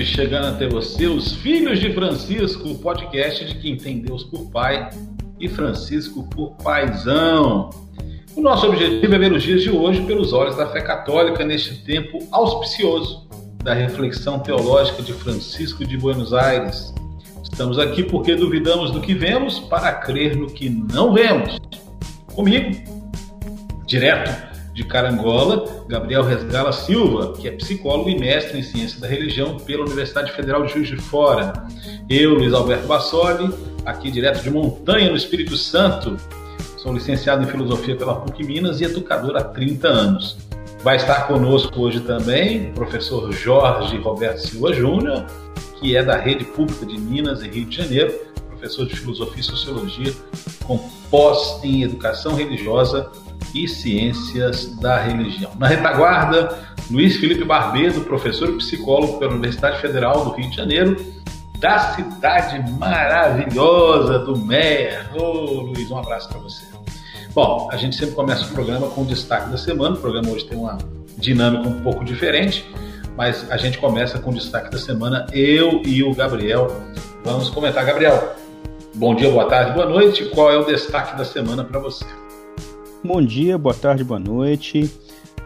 noite, chegando até você, os Filhos de Francisco, podcast de quem tem Deus por Pai e Francisco por Paizão. O nosso objetivo é ver os dias de hoje pelos olhos da fé católica neste tempo auspicioso da reflexão teológica de Francisco de Buenos Aires. Estamos aqui porque duvidamos do que vemos para crer no que não vemos. Comigo, direto de Carangola, Gabriel Resgala Silva, que é psicólogo e mestre em ciência da religião pela Universidade Federal de Juiz de Fora. Eu, Luiz Alberto Bassoli, aqui direto de Montanha, no Espírito Santo. Sou licenciado em filosofia pela PUC Minas e educador há 30 anos. Vai estar conosco hoje também o professor Jorge Roberto Silva Júnior, que é da Rede Pública de Minas e Rio de Janeiro, professor de filosofia e sociologia, com pós em educação religiosa e Ciências da Religião. Na retaguarda, Luiz Felipe Barbedo, professor e psicólogo pela Universidade Federal do Rio de Janeiro, da cidade maravilhosa do Meia. Ô, Luiz, um abraço para você. Bom, a gente sempre começa o programa com o destaque da semana. O programa hoje tem uma dinâmica um pouco diferente, mas a gente começa com o destaque da semana. Eu e o Gabriel vamos comentar. Gabriel, bom dia, boa tarde, boa noite. Qual é o destaque da semana para você? Bom dia, boa tarde, boa noite.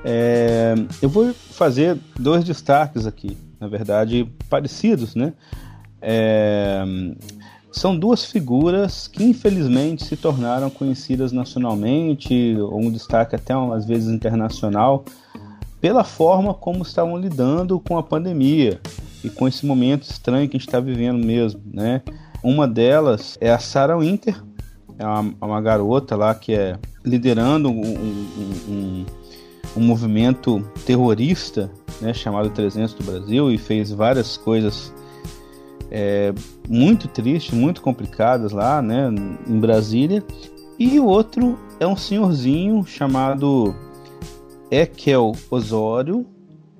É, eu vou fazer dois destaques aqui, na verdade, parecidos, né? É, são duas figuras que infelizmente se tornaram conhecidas nacionalmente, ou um destaque até às vezes internacional, pela forma como estavam lidando com a pandemia e com esse momento estranho que a gente está vivendo mesmo, né? Uma delas é a Sarah Winter, é uma, uma garota lá que é liderando um, um, um, um movimento terrorista né, chamado 300 do Brasil e fez várias coisas é, muito tristes, muito complicadas lá né, em Brasília. E o outro é um senhorzinho chamado Ekel Osório,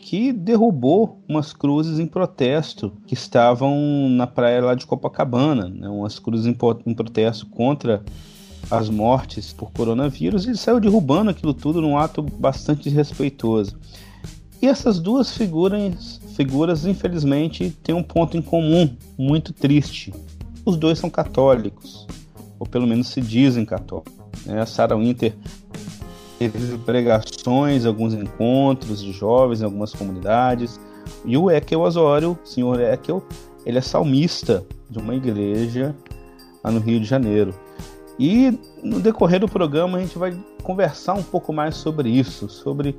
que derrubou umas cruzes em protesto que estavam na praia lá de Copacabana, né, umas cruzes em, em protesto contra as mortes por coronavírus e saiu derrubando aquilo tudo num ato bastante desrespeitoso. E essas duas figuras, figuras, infelizmente, têm um ponto em comum muito triste. Os dois são católicos, ou pelo menos se dizem católicos. Né? A Sarah Winter teve pregações, alguns encontros de jovens em algumas comunidades. E o Ekel Osório, o senhor Ekel, ele é salmista de uma igreja lá no Rio de Janeiro. E no decorrer do programa a gente vai conversar um pouco mais sobre isso, sobre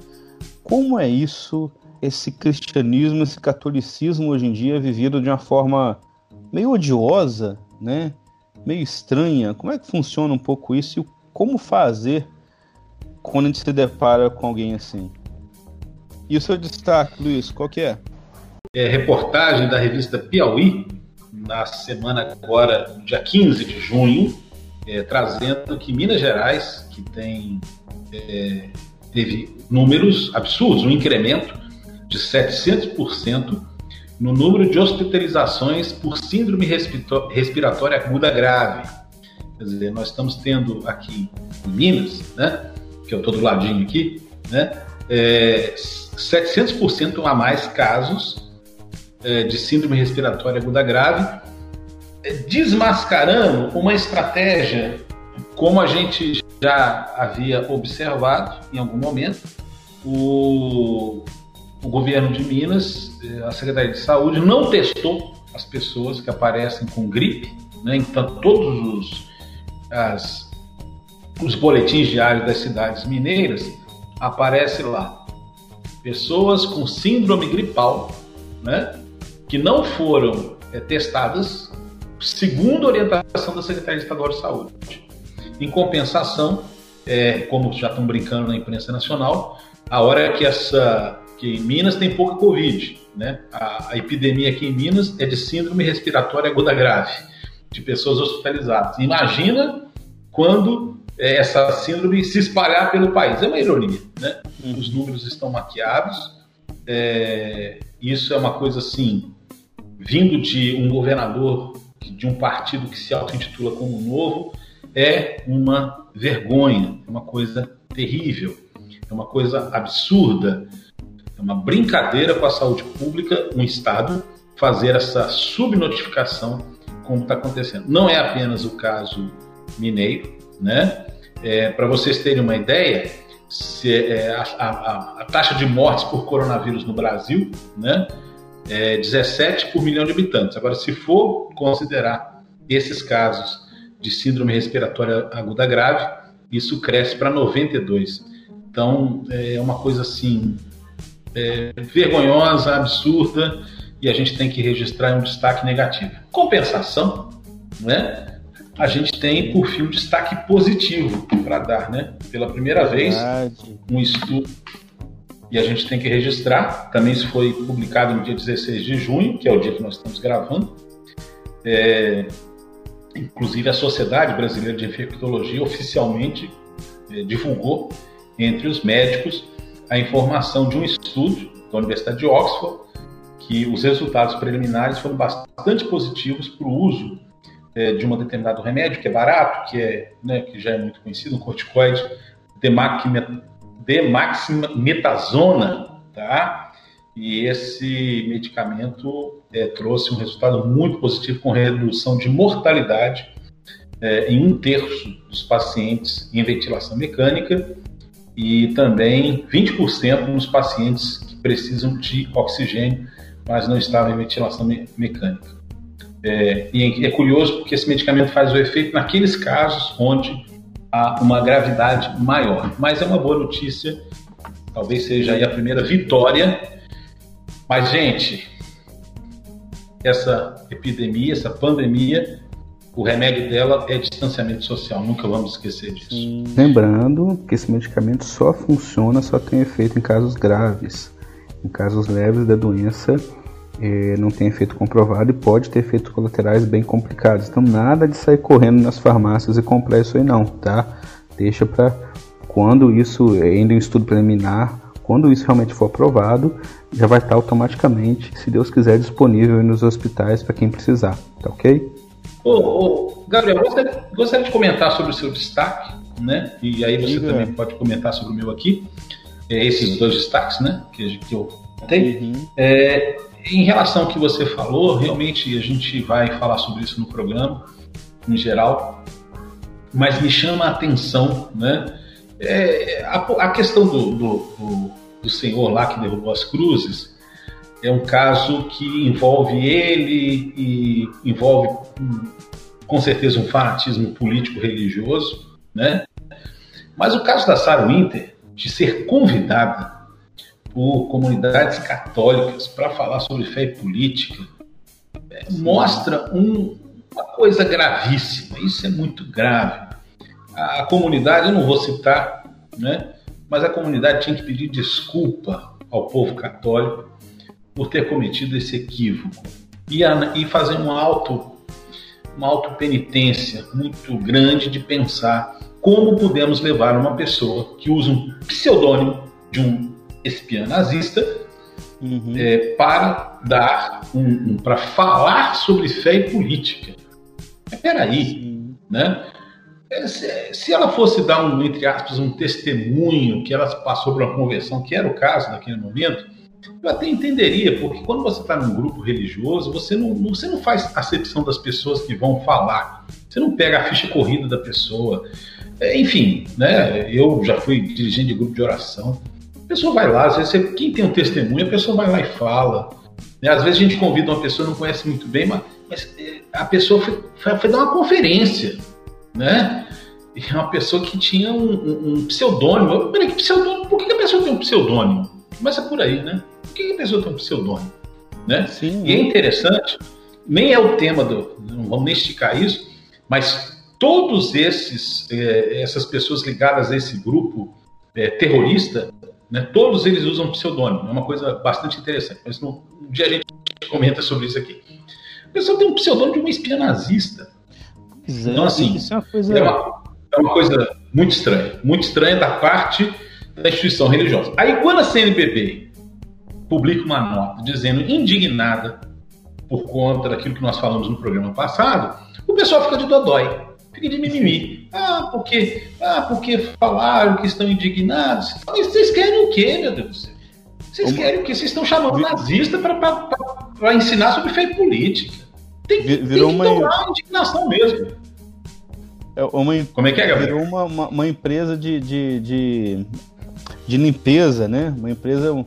como é isso, esse cristianismo, esse catolicismo hoje em dia vivido de uma forma meio odiosa, né? Meio estranha. Como é que funciona um pouco isso e como fazer quando a gente se depara com alguém assim? E o seu destaque, Luiz, qual que é? É reportagem da revista Piauí, na semana agora, dia 15 de junho, é, trazendo que Minas Gerais, que tem é, teve números absurdos, um incremento de 700% no número de hospitalizações por síndrome respiratória aguda grave. Quer dizer, nós estamos tendo aqui em Minas, né, que eu estou do ladinho aqui, né, é, 700% a mais casos é, de síndrome respiratória aguda grave desmascarando uma estratégia como a gente já havia observado em algum momento, o, o governo de Minas, a Secretaria de Saúde, não testou as pessoas que aparecem com gripe, né? então todos os, as, os boletins diários das cidades mineiras aparece lá pessoas com síndrome gripal, né? que não foram é, testadas segundo a orientação da Secretaria Estadual de Saúde. Em compensação, é, como já estão brincando na imprensa nacional, a hora é que essa que em Minas tem pouca Covid, né? A, a, epidemia aqui em Minas é de síndrome respiratória aguda grave, de pessoas hospitalizadas. Imagina quando essa síndrome se espalhar pelo país. É uma ironia, né? Uhum. Os números estão maquiados. É, isso é uma coisa assim, vindo de um governador de um partido que se auto-intitula como novo é uma vergonha, é uma coisa terrível, é uma coisa absurda. É uma brincadeira com a saúde pública, um Estado fazer essa subnotificação, como está acontecendo. Não é apenas o caso mineiro, né? É, Para vocês terem uma ideia, se, é, a, a, a, taxa de mortes por coronavírus no Brasil, né? É 17 por milhão de habitantes. Agora, se for considerar esses casos de síndrome respiratória aguda grave, isso cresce para 92. Então, é uma coisa assim é, vergonhosa, absurda, e a gente tem que registrar um destaque negativo. Compensação, né? A gente tem, por fim, um destaque positivo para dar, né? Pela primeira vez, um estudo e a gente tem que registrar. Também isso foi publicado no dia 16 de junho, que é o dia que nós estamos gravando. É, inclusive, a Sociedade Brasileira de Infectologia oficialmente é, divulgou entre os médicos a informação de um estudo da Universidade de Oxford que os resultados preliminares foram bastante positivos para o uso é, de um determinado remédio que é barato, que é né, que já é muito conhecido, um corticoide demaximetazona, tá? E esse medicamento é, trouxe um resultado muito positivo com redução de mortalidade é, em um terço dos pacientes em ventilação mecânica e também 20% nos pacientes que precisam de oxigênio, mas não estavam em ventilação me mecânica. É, e é curioso porque esse medicamento faz o efeito naqueles casos onde há uma gravidade maior. Mas é uma boa notícia, talvez seja aí a primeira vitória. Mas, gente, essa epidemia, essa pandemia, o remédio dela é distanciamento social, nunca vamos esquecer disso. Lembrando que esse medicamento só funciona, só tem efeito em casos graves. Em casos leves da doença, não tem efeito comprovado e pode ter efeitos colaterais bem complicados. Então, nada de sair correndo nas farmácias e comprar isso aí, não, tá? Deixa para quando isso, ainda em estudo preliminar, quando isso realmente for aprovado, já vai estar automaticamente, se Deus quiser, disponível nos hospitais para quem precisar, tá ok? Ô, ô, Gabriel, gostaria, gostaria de comentar sobre o seu destaque, né? E aí você também pode comentar sobre o meu aqui. É, esses dois destaques, né? Que, que eu tenho. Uhum. É, em relação ao que você falou, realmente a gente vai falar sobre isso no programa, em geral, mas me chama a atenção, né? É, a, a, questão do, do, do, do, senhor lá que derrubou as cruzes é um caso que envolve ele e envolve com certeza um fanatismo político religioso, né? Mas o caso da Sarah Winter de ser convidada por comunidades católicas para falar sobre fé e política é, mostra um, uma coisa gravíssima. Isso é muito grave. A, a, comunidade, eu não vou citar, né, mas a comunidade tinha que pedir desculpa ao povo católico por ter cometido esse equívoco e, a, e fazer um auto, uma auto-penitência muito grande de pensar como podemos levar uma pessoa que usa um pseudônimo de um espiã nazista uhum. é, para dar um, um para falar sobre fé e política. Mas peraí, né? É, se, se, ela fosse dar um, entre aspas, um testemunho que ela passou por uma conversão, que era o caso naquele momento, eu até entenderia, porque quando você está num grupo religioso, você não, você não faz acepção das pessoas que vão falar. Você não pega a ficha corrida da pessoa. É, enfim, né? Eu já fui dirigente de grupo de oração. A pessoa vai lá, às vezes, você, quem tem um testemunho, a pessoa vai lá e fala. Né? Às vezes a gente convida uma pessoa, não conhece muito bem, mas, mas é, a pessoa foi, foi, foi, dar uma conferência, né? E é uma pessoa que tinha um, um, um pseudônimo. Peraí, que pseudônimo? Por que a pessoa tem um pseudônimo? Começa por aí, né? Por que a pessoa tem um pseudônimo? Né? Sim, e é interessante, nem é o tema do. Não vamos nem esticar isso, mas todos esses é, essas pessoas ligadas a esse grupo é, terrorista né? Todos eles usam pseudônimo, é uma coisa bastante interessante. Mas no, um dia a gente comenta sobre isso aqui. A pessoa tem um pseudônimo de uma espia nazista. Pois é, então, assim, isso é uma, coisa... é, uma, é uma coisa muito estranha. Muito estranha da parte da instituição religiosa. Aí, quando a CNBB publica uma nota dizendo indignada por conta daquilo que nós falamos no programa passado, o pessoal fica de dodói fica de mimimi. Ah, porque, ah, porque falaram que estão indignados. Vocês querem o quê, meu Deus do céu? Vocês Uma... querem o quê? Vocês estão chamando nazista para ensinar sobre fé política. Tem, Virou tem que uma... tomar indignação mesmo. É uma, Como é que é, Gabriel? Virou uma, uma, uma empresa de, de, de, de, limpeza, né? Uma empresa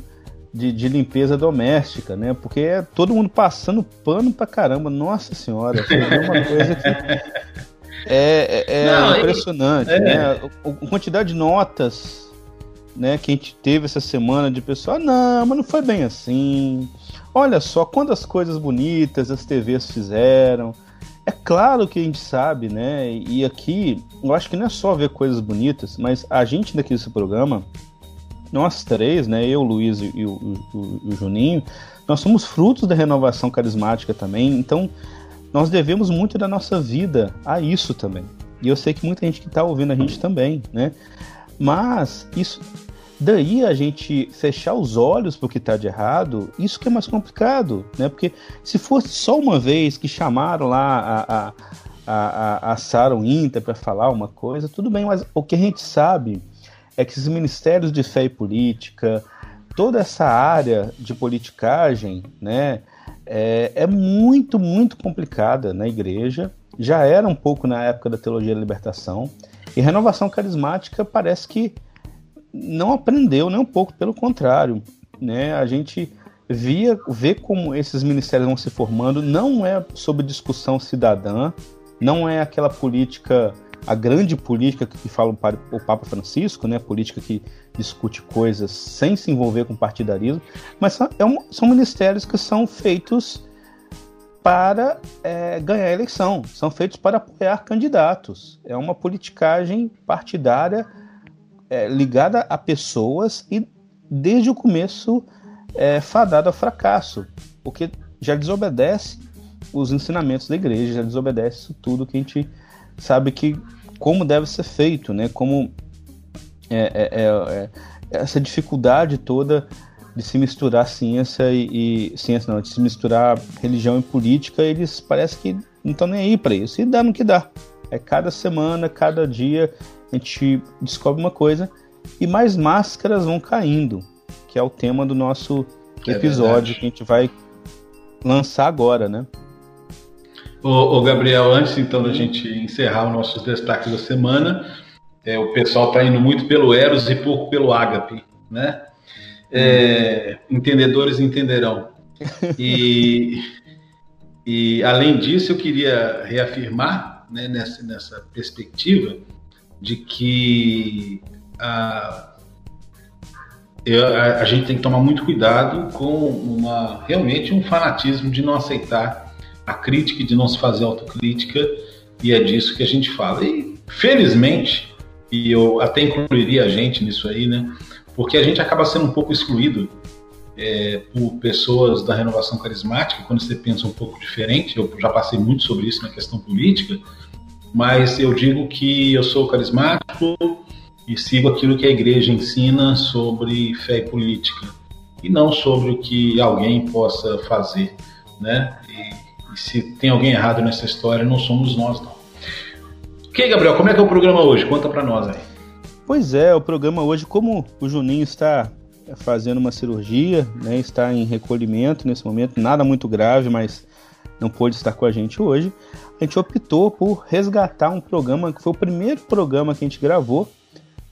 de, de, limpeza doméstica, né? Porque é todo mundo passando pano pra caramba. Nossa senhora, é uma coisa que é, é, é Não, impressionante, é... né? A, quantidade de notas né, que a gente teve essa semana de pessoal, ah, não, mas não foi bem assim. Olha só quantas coisas bonitas as TVs fizeram. É claro que a gente sabe, né? E aqui, eu acho que não é só ver coisas bonitas, mas a gente daqui desse programa, nós três, né? Eu, o Luiz e o, o, o Juninho, nós somos frutos da renovação carismática também. Então, nós devemos muito da nossa vida a isso também. E eu sei que muita gente que está ouvindo a gente também, né? Mas isso Daí a gente fechar os olhos para o que está de errado, isso que é mais complicado, né? Porque se fosse só uma vez que chamaram lá a, a, a, a Sarah Winter para falar uma coisa, tudo bem, mas o que a gente sabe é que esses ministérios de fé e política, toda essa área de politicagem, né, é, é muito, muito complicada na igreja. Já era um pouco na época da teologia da libertação. E renovação carismática parece que não aprendeu nem um pouco, pelo contrário. Né? A gente via, vê como esses ministérios vão se formando, não é sobre discussão cidadã, não é aquela política, a grande política que fala o Papa Francisco, né? política que discute coisas sem se envolver com partidarismo, mas são, é são ministérios que são feitos para é, ganhar eleição, são feitos para apoiar candidatos. É uma politicagem partidária é, ligada a pessoas e desde o começo é fadada ao fracasso, porque já desobedece os ensinamentos da igreja, já desobedece tudo que a gente sabe que como deve ser feito, né? Como é, é, é, é essa dificuldade toda de se misturar ciência e, e, ciência não, de se misturar religião e política, eles parece que não estão nem aí para isso. E dá no que dá. É cada semana, cada dia a gente descobre uma coisa e mais máscaras vão caindo, que é o tema do nosso é episódio que a gente vai lançar agora, né? Ô, ô, Gabriel, antes então da gente encerrar os nossos destaques da semana, é, o pessoal está indo muito pelo Eros e pouco pelo Ágape, né? É, entendedores entenderão. E, e além disso, eu queria reafirmar né, nessa, nessa perspectiva de que a, a, a, gente tem que tomar muito cuidado com uma realmente um fanatismo de não aceitar a crítica de não se fazer autocrítica e é disso que a gente fala. E felizmente, e eu até incluiria a gente nisso aí, né? Porque a gente acaba sendo um pouco excluído é, por pessoas da renovação carismática, quando você pensa um pouco diferente, eu já passei muito sobre isso na questão política, mas eu digo que eu sou carismático e sigo aquilo que a igreja ensina sobre fé e política e não sobre o que alguém possa fazer, né? Se tem alguém errado nessa história, não somos nós, não. Ok, Gabriel, como é que é o programa hoje? Conta para nós aí. Pois é, o programa hoje, como o Juninho está fazendo uma cirurgia, né, está em recolhimento nesse momento, nada muito grave, mas não pôde estar com a gente hoje a gente optou por resgatar um programa que foi o primeiro programa que a gente gravou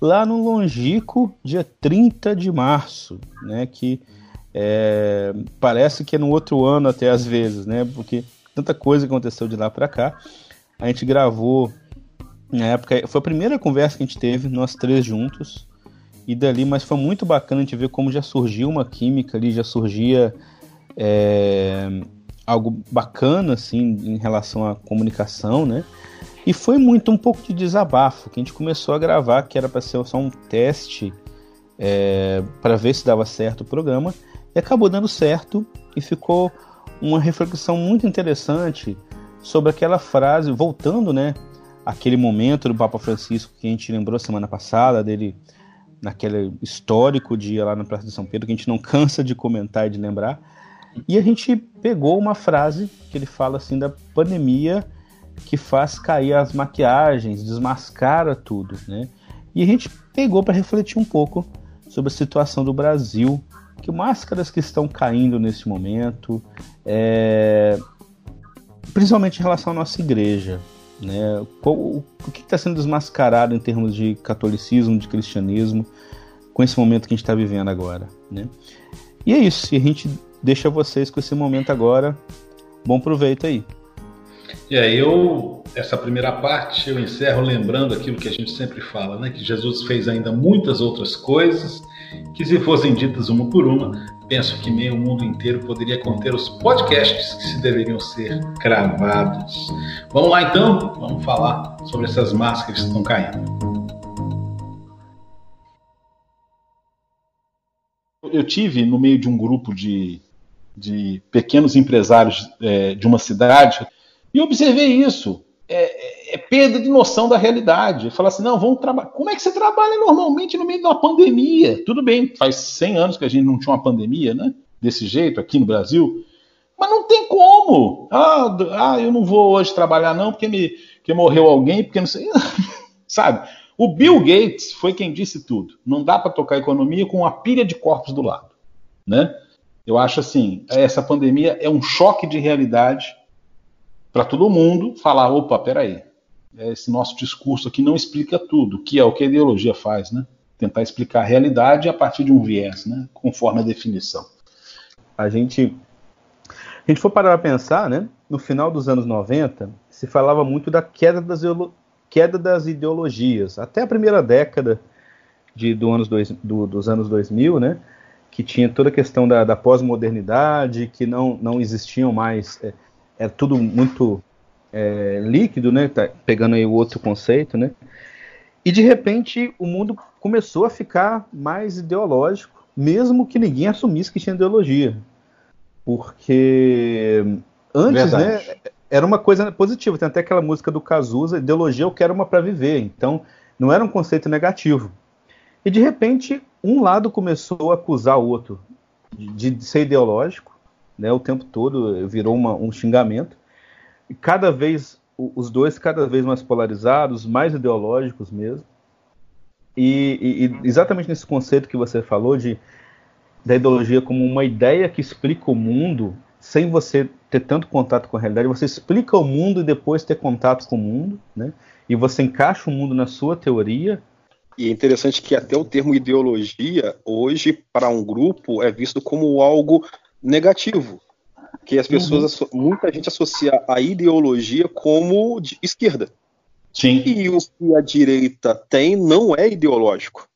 lá no Longico, dia 30 de março, né? Que é, parece que é no outro ano até às vezes, né? Porque tanta coisa aconteceu de lá para cá. A gente gravou na época, foi a primeira conversa que a gente teve, nós três juntos, e dali, mas foi muito bacana a gente ver como já surgiu uma química ali, já surgia é, algo bacana assim em relação à comunicação, né? E foi muito um pouco de desabafo que a gente começou a gravar, que era para ser só um teste é, para ver se dava certo o programa, e acabou dando certo e ficou uma reflexão muito interessante sobre aquela frase, voltando, né? Aquele momento do Papa Francisco que a gente lembrou semana passada, dele naquele histórico dia lá na Praça de São Pedro, que a gente não cansa de comentar e de lembrar e a gente pegou uma frase que ele fala assim da pandemia que faz cair as maquiagens, desmascara tudo, né? E a gente pegou para refletir um pouco sobre a situação do Brasil que máscaras que estão caindo nesse momento, é, principalmente em relação à nossa igreja. Né? o, que está sendo desmascarado em termos de catolicismo, de cristianismo, com esse momento que a gente está vivendo agora? Né? E é isso, e a gente deixa vocês com esse momento agora. Bom proveito aí. E aí eu, essa primeira parte, eu encerro lembrando aquilo que a gente sempre fala, né? Que Jesus fez ainda muitas outras coisas, que se fossem ditas uma por uma, penso que meio mundo inteiro poderia conter os podcasts que se deveriam ser cravados. Vamos lá então, vamos falar sobre essas máscaras que estão caindo. Eu tive no meio de um grupo de, de pequenos empresários é, de uma cidade e observei isso. É, é, perda de noção da realidade. Falar assim, não, vamos trabalhar. Como é que você trabalha normalmente no meio de uma pandemia? Tudo bem, faz 100 anos que a gente não tinha uma pandemia, né? Desse jeito, aqui no Brasil. Mas não tem como. Ah, ah eu não vou hoje trabalhar, não, porque, me, porque morreu alguém, porque não sei. Sabe? O Bill Gates foi quem disse tudo. Não dá para tocar economia com uma pilha de corpos do lado. Né? Eu acho assim, essa pandemia é um choque de realidade para todo mundo falar, opa, peraí, esse nosso discurso aqui não explica tudo, que é o que a ideologia faz, né? Tentar explicar a realidade a partir de um viés, né? Conforme a definição. A gente, a gente for parar para pensar, né? No final dos anos 90, se falava muito da queda das, queda das ideologias. Até a primeira década de, do anos dois, do, dos anos 2000, né? Que tinha toda a questão da, da pós-modernidade, que não, não existiam mais... É, é tudo muito é, líquido, né? Tá pegando aí o outro conceito, né? E de repente o mundo começou a ficar mais ideológico, mesmo que ninguém assumisse que tinha ideologia. Porque antes, né, Verdade. né, era uma coisa positiva. Tem até aquela música do Cazuza, ideologia eu quero uma para viver. Então, não era um conceito negativo. E de repente, um lado começou a acusar o outro de, de ser ideológico, né, o tempo todo, virou uma, um xingamento. E cada vez, os dois cada vez mais polarizados, mais ideológicos mesmo. E, e, exatamente nesse conceito que você falou de da ideologia como uma ideia que explica o mundo sem você ter tanto contato com a realidade, você explica o mundo e depois ter contato com o mundo, né? E você encaixa o mundo na sua teoria. E é interessante que até o termo ideologia hoje para um grupo é visto como algo negativo. Que as pessoas, uhum. muita gente associa a ideologia como de esquerda. Sim. E o que a direita tem não é ideológico.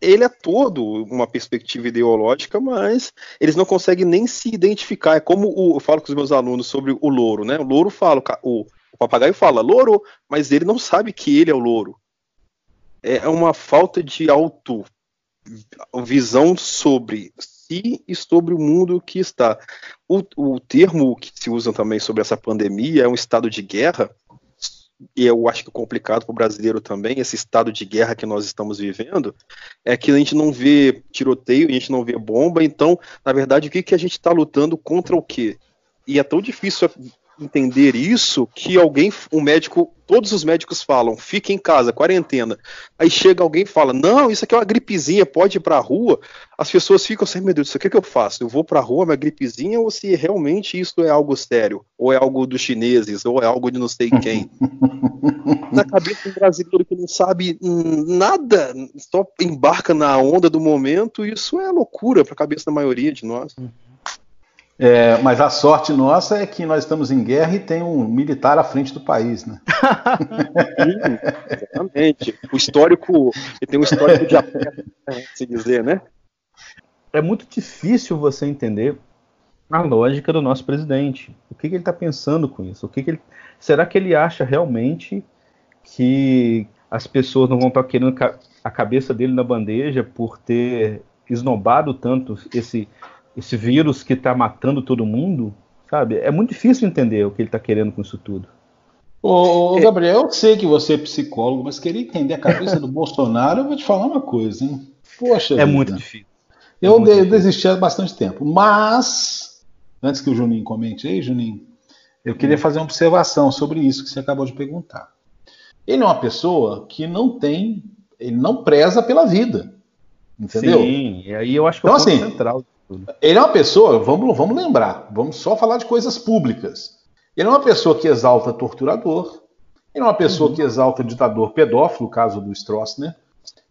Ele é todo uma perspectiva ideológica, mas eles não conseguem nem se identificar. É como o, eu falo com os meus alunos sobre o louro, né? O louro fala, o, o papagaio fala louro, mas ele não sabe que ele é o louro. É uma falta de auto visão sobre si e sobre o mundo que está. O, o termo que se usa também sobre essa pandemia é um estado de guerra, e eu acho que é complicado para o brasileiro também, esse estado de guerra que nós estamos vivendo, é que a gente não vê tiroteio, a gente não vê bomba, então, na verdade, o que, que a gente está lutando contra o quê? E é tão difícil entender isso que alguém, um médico, todos os médicos falam, fique em casa, quarentena. Aí chega alguém e fala, não, isso aqui é uma gripezinha, pode ir pra rua. As pessoas ficam assim, meu Deus, isso aqui é que eu faço? Eu vou pra rua, uma gripezinha, ou se realmente isso é algo sério? Ou é algo dos chineses, ou é algo de não sei quem? na cabeça do brasileiro que não sabe nada, só embarca na onda do momento, isso é loucura pra cabeça da maioria de nós. É, mas a sorte nossa é que nós estamos em guerra e tem um militar à frente do país, né? Sim, exatamente. O histórico, tem um histórico de aperto, né, se dizer, né? É muito difícil você entender a lógica do nosso presidente. O que, que ele está pensando com isso? O que, que ele, será que ele acha realmente que as pessoas não vão estar querendo a cabeça dele na bandeja por ter esnobado tanto esse esse vírus que está matando todo mundo, sabe? É muito difícil entender o que ele está querendo com isso tudo. Ô, Gabriel, eu sei que você é psicólogo, mas queria entender a cabeça do Bolsonaro, eu vou te falar uma coisa, hein? Poxa. É vida. muito difícil. É eu muito desisti há bastante tempo. Mas, antes que o Juninho comente aí, Juninho, eu queria fazer uma observação sobre isso que você acabou de perguntar. Ele é uma pessoa que não tem, ele não preza pela vida. Entendeu? Sim, e aí eu acho que então, é o então, assim, central. Ele é uma pessoa, vamos, vamos lembrar, vamos só falar de coisas públicas. Ele é uma pessoa que exalta torturador, ele é uma pessoa uhum. que exalta ditador pedófilo, caso do Stroessner.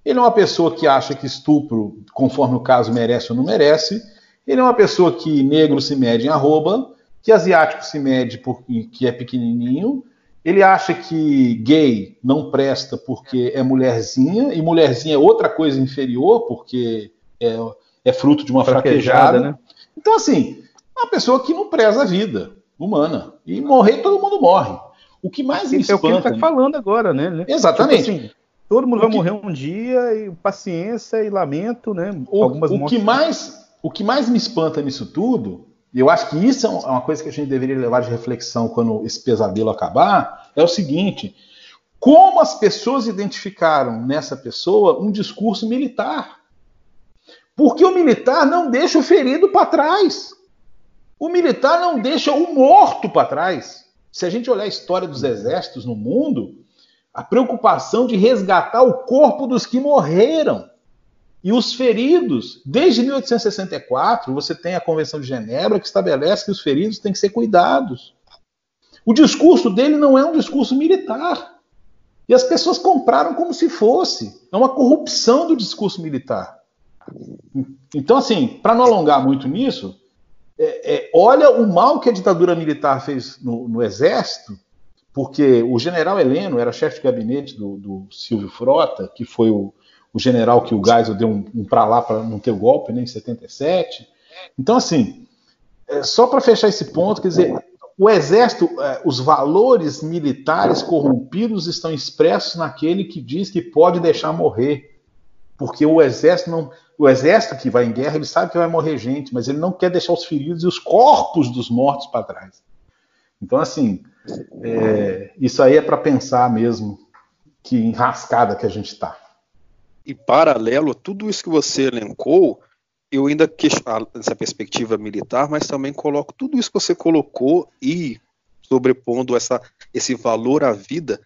Ele é uma pessoa que acha que estupro, conforme o caso, merece ou não merece. Ele é uma pessoa que negro se mede em arroba, que asiático se mede porque é pequenininho. Ele acha que gay não presta porque é mulherzinha, e mulherzinha é outra coisa inferior, porque é, é fruto de uma fraquejada. Né? Então, assim, uma pessoa que não preza a vida humana. E morrer, todo mundo morre. O que mais me espanta... É o que ele está falando agora, né? Exatamente. Tipo assim, todo mundo vai que... morrer um dia, e paciência e lamento, né? O, Algumas o que mais o que mais me espanta nisso tudo, e eu acho que isso é, é uma coisa que a gente deveria levar de reflexão quando esse pesadelo acabar, é o seguinte: como as pessoas identificaram nessa pessoa um discurso militar. Porque o militar não deixa o ferido para trás. O militar não deixa o morto para trás se a gente olhar a história dos exércitos no mundo, a preocupação de resgatar o corpo dos que morreram e os feridos. Desde 1864, você tem a Convenção de Genebra que estabelece que os feridos têm que ser cuidados. O discurso dele não é um discurso militar. E as pessoas compraram como se fosse. É uma corrupção do discurso militar. Então, assim, para não alongar muito nisso, é, é, olha o mal que a ditadura militar fez no, no Exército, porque o general Heleno era chefe de gabinete do, do Silvio Frota, que foi o, o general que o Geisel deu um, um para lá para não ter o golpe né, em 77. Então, assim, é, só para fechar esse ponto, quer dizer, o Exército, é, os valores militares corrompidos estão expressos naquele que diz que pode deixar morrer, porque o Exército não, o exército que vai em guerra, ele sabe que vai morrer gente, mas ele não quer deixar os feridos e os corpos dos mortos para trás. Então, assim, é, isso aí é para pensar mesmo que enrascada que a gente está. E paralelo a tudo isso que você elencou, eu ainda questiono essa perspectiva militar, mas também coloco tudo isso que você colocou e sobrepondo essa, esse valor à vida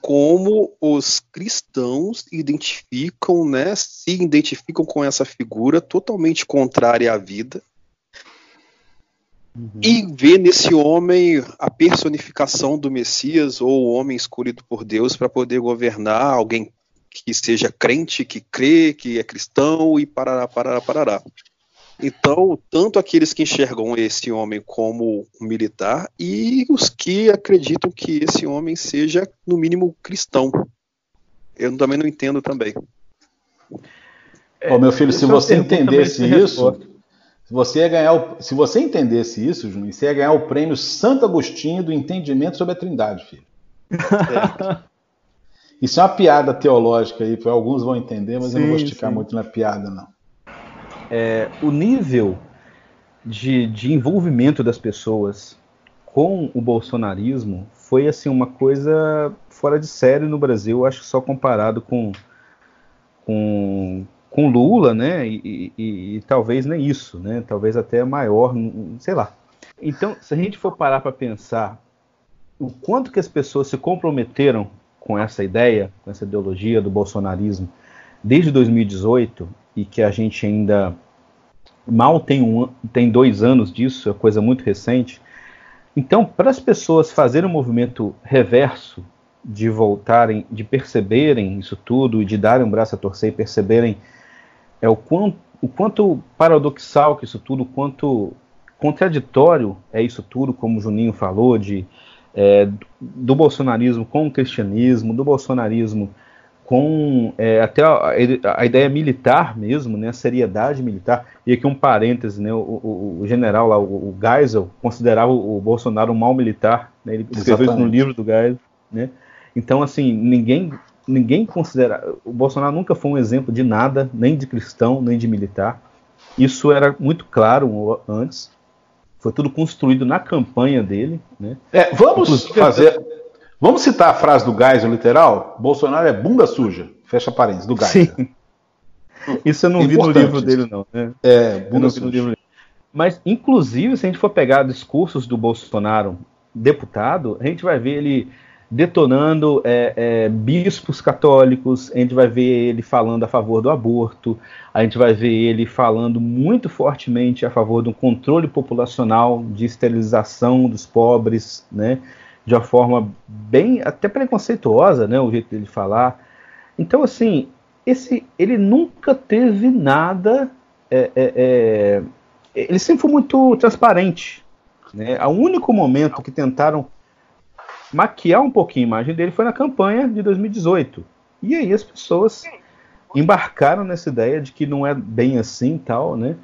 como os cristãos identificam, né, se identificam com essa figura totalmente contrária à vida uhum. e vê nesse homem a personificação do Messias ou o homem escolhido por Deus para poder governar, alguém que seja crente, que crê, que é cristão e parará, parará, parará. Então, tanto aqueles que enxergam esse homem como um militar e os que acreditam que esse homem seja, no mínimo, cristão. Eu também não entendo também. É, Ô, meu filho, se você entendesse isso, se você, ia ganhar o, se você entendesse isso, Juninho, você ia ganhar o prêmio Santo Agostinho do entendimento sobre a Trindade, filho. É. Isso é uma piada teológica aí, alguns vão entender, mas sim, eu não vou esticar sim. muito na piada, não é, o nível de, de envolvimento das pessoas com o bolsonarismo foi assim uma coisa fora de série no Brasil, acho que só comparado com com, com Lula, né? E, e, e, talvez nem isso, né? Talvez até maior, sei lá. Então, se a gente for parar para pensar o quanto que as pessoas se comprometeram com essa ideia, com essa ideologia do bolsonarismo desde 2018 e que a gente ainda mal tem, um, tem dois anos disso, é coisa muito recente. Então, para as pessoas fazerem um movimento reverso, de voltarem, de perceberem isso tudo e de darem um braço a torcer e perceberem é o quanto, o quanto paradoxal que isso tudo, o quanto contraditório é isso tudo, como o Juninho falou, de, é, do bolsonarismo com o cristianismo, do bolsonarismo com é, até a, a, ideia militar mesmo, né, a seriedade militar. E aqui um parêntese, né, o, o, o general lá, o, o Geisel, considerava o, Bolsonaro um mal militar, né, ele escreveu isso no livro do Geisel, né. Então, assim, ninguém, ninguém considera, o Bolsonaro nunca foi um exemplo de nada, nem de cristão, nem de militar. Isso era muito claro antes, foi tudo construído na campanha dele, né. É, vamos Inclusive, fazer Vamos citar a frase do Geisel literal? Bolsonaro é bunda suja. Fecha parênteses, do Geisel. Sim. Isso eu não vi no livro dele, não. Né? É, bunda suja. Mas, inclusive, se a gente for pegar discursos do Bolsonaro deputado, a gente vai ver ele detonando é, é, bispos católicos, a gente vai ver ele falando a favor do aborto, a gente vai ver ele falando muito fortemente a favor do controle populacional, de esterilização dos pobres, né, de uma forma bem até preconceituosa, né, o jeito dele falar. Então, assim, esse, ele nunca teve nada. É, é, é ele sempre foi muito transparente. Né? O único momento que tentaram maquiar um pouquinho a imagem dele foi na campanha de 2018. E aí as pessoas embarcaram nessa ideia de que não é bem assim tal, né?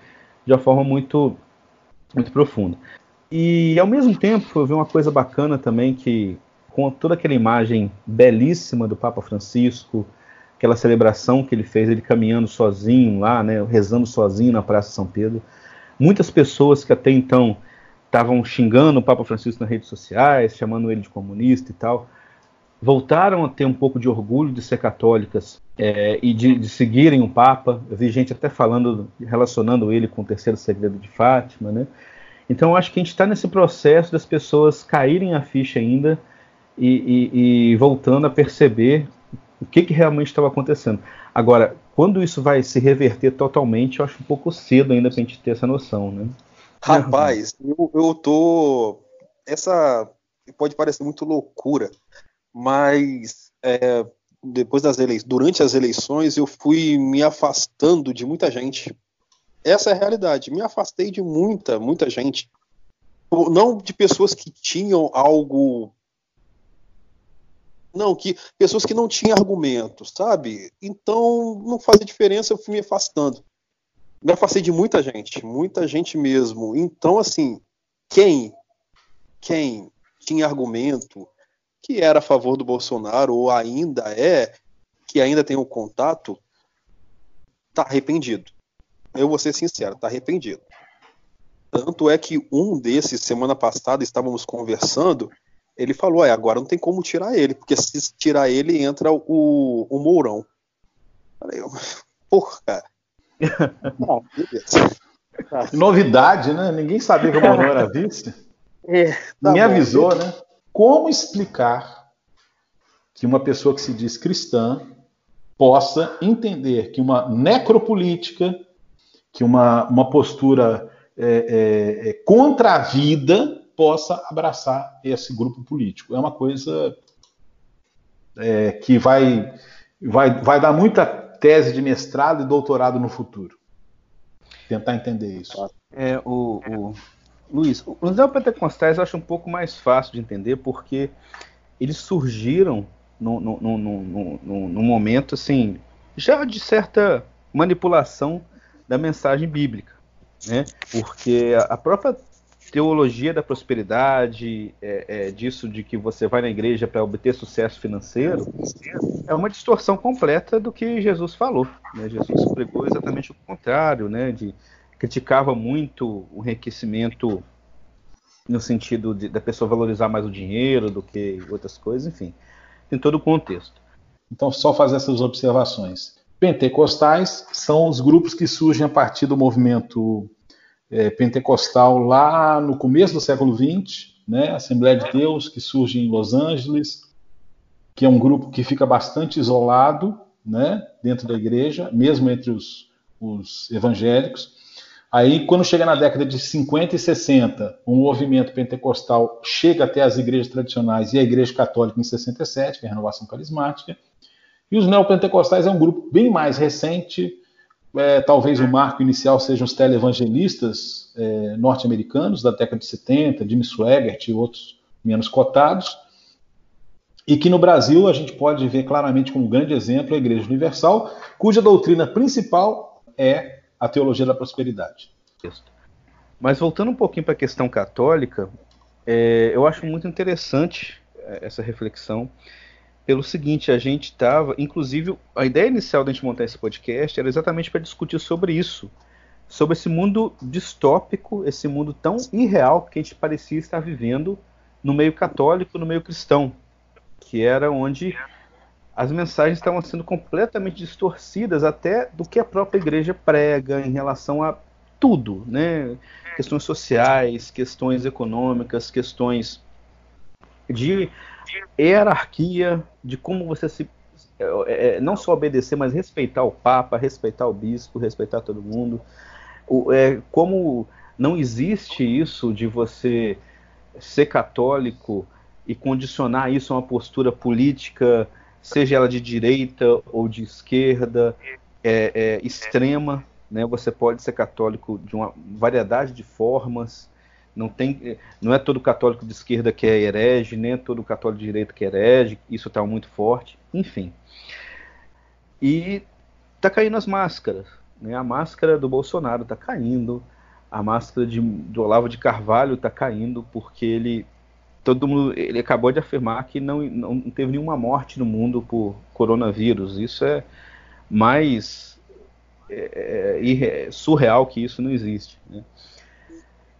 De uma forma muito, muito profunda. E ao mesmo tempo eu vi uma coisa bacana também que com toda aquela imagem belíssima do Papa Francisco, aquela celebração que ele fez, ele caminhando sozinho lá, né, rezando sozinho na Praça São Pedro. Muitas pessoas que até então estavam xingando o Papa Francisco nas redes sociais, chamando ele de comunista e tal, voltaram a ter um pouco de orgulho de ser católicas é, e de, de, seguirem o Papa. Eu vi gente até falando, relacionando ele com o terceiro segredo de Fátima, né? Então, acho que a gente está nesse processo das pessoas caírem a ficha ainda e, e, e voltando a perceber o que, que realmente estava acontecendo. Agora, quando isso vai se reverter totalmente, eu acho um pouco cedo ainda para a gente ter essa noção, né? Rapaz, eu, eu tô. Essa pode parecer muito loucura, mas é, depois das eleições, durante as eleições, eu fui me afastando de muita gente. Essa é a realidade. Me afastei de muita, muita gente. Não de pessoas que tinham algo. Não, que pessoas que não tinham argumentos, sabe? Então não fazia diferença, eu fui me afastando me afastei de muita gente, muita gente mesmo. Então, assim, quem, quem tinha argumento que era a favor do Bolsonaro ou ainda é, que ainda tem o um contato, tá arrependido. Eu vou ser sincero, tá arrependido. Tanto é que um desses, semana passada, estávamos conversando, ele falou, é, agora não tem como tirar ele, porque se tirar ele, entra o, o Mourão. Falei, porra, cara, Novidade, né? Ninguém sabia que o Mourão era vice. É, tá Ninguém bom, avisou, né? Como explicar que uma pessoa que se diz cristã possa entender que uma necropolítica, que uma, uma postura é, é, é, contra a vida possa abraçar esse grupo político. É uma coisa é, que vai, vai, vai dar muita tese de mestrado e doutorado no futuro. Tentar entender isso. É, o, o... Luiz, os neopentecostais eu acho um pouco mais fácil de entender porque eles surgiram no, no momento assim, já de certa manipulação da mensagem bíblica, né? Porque a própria teologia da prosperidade, é, é, disso de que você vai na igreja para obter sucesso financeiro, é uma distorção completa do que Jesus falou. Né? Jesus pregou exatamente o contrário, né? De, criticava muito o enriquecimento no sentido de, da pessoa valorizar mais o dinheiro do que outras coisas, enfim, tem todo o contexto. Então, só fazer essas observações. Pentecostais são os grupos que surgem a partir do movimento é, pentecostal lá no começo do século XX, né? Assembleia de Deus, que surge em Los Angeles, que é um grupo que fica bastante isolado né? dentro da igreja, mesmo entre os, os evangélicos. Aí, quando chega na década de 50 e 60, um movimento pentecostal chega até as igrejas tradicionais e a Igreja Católica em 67, que é a renovação carismática. E os neopentecostais é um grupo bem mais recente, é, talvez o marco inicial sejam os televangelistas é, norte-americanos da década de 70, Jimmy Swaggart e outros menos cotados, e que no Brasil a gente pode ver claramente como um grande exemplo a Igreja Universal, cuja doutrina principal é a teologia da prosperidade. Mas voltando um pouquinho para a questão católica, é, eu acho muito interessante é, essa reflexão pelo seguinte, a gente estava, inclusive, a ideia inicial da gente montar esse podcast era exatamente para discutir sobre isso, sobre esse mundo distópico, esse mundo tão irreal que a gente parecia estar vivendo no meio católico, no meio cristão, que era onde as mensagens estavam sendo completamente distorcidas até do que a própria igreja prega em relação a tudo, né? Questões sociais, questões econômicas, questões de hierarquia de como você se é, é, não só obedecer, mas respeitar o Papa, respeitar o bispo, respeitar todo mundo. O, é, como não existe isso de você ser católico e condicionar isso a uma postura política, seja ela de direita ou de esquerda, é, é, extrema. Né? Você pode ser católico de uma variedade de formas. Não, tem, não é todo católico de esquerda que é herege, nem é todo católico de direita que é herege. Isso está muito forte. Enfim. E tá caindo as máscaras. Né? A máscara do Bolsonaro está caindo. A máscara de, do Olavo de Carvalho está caindo porque ele todo mundo ele acabou de afirmar que não, não teve nenhuma morte no mundo por coronavírus. Isso é mais é, é surreal que isso não existe. Né?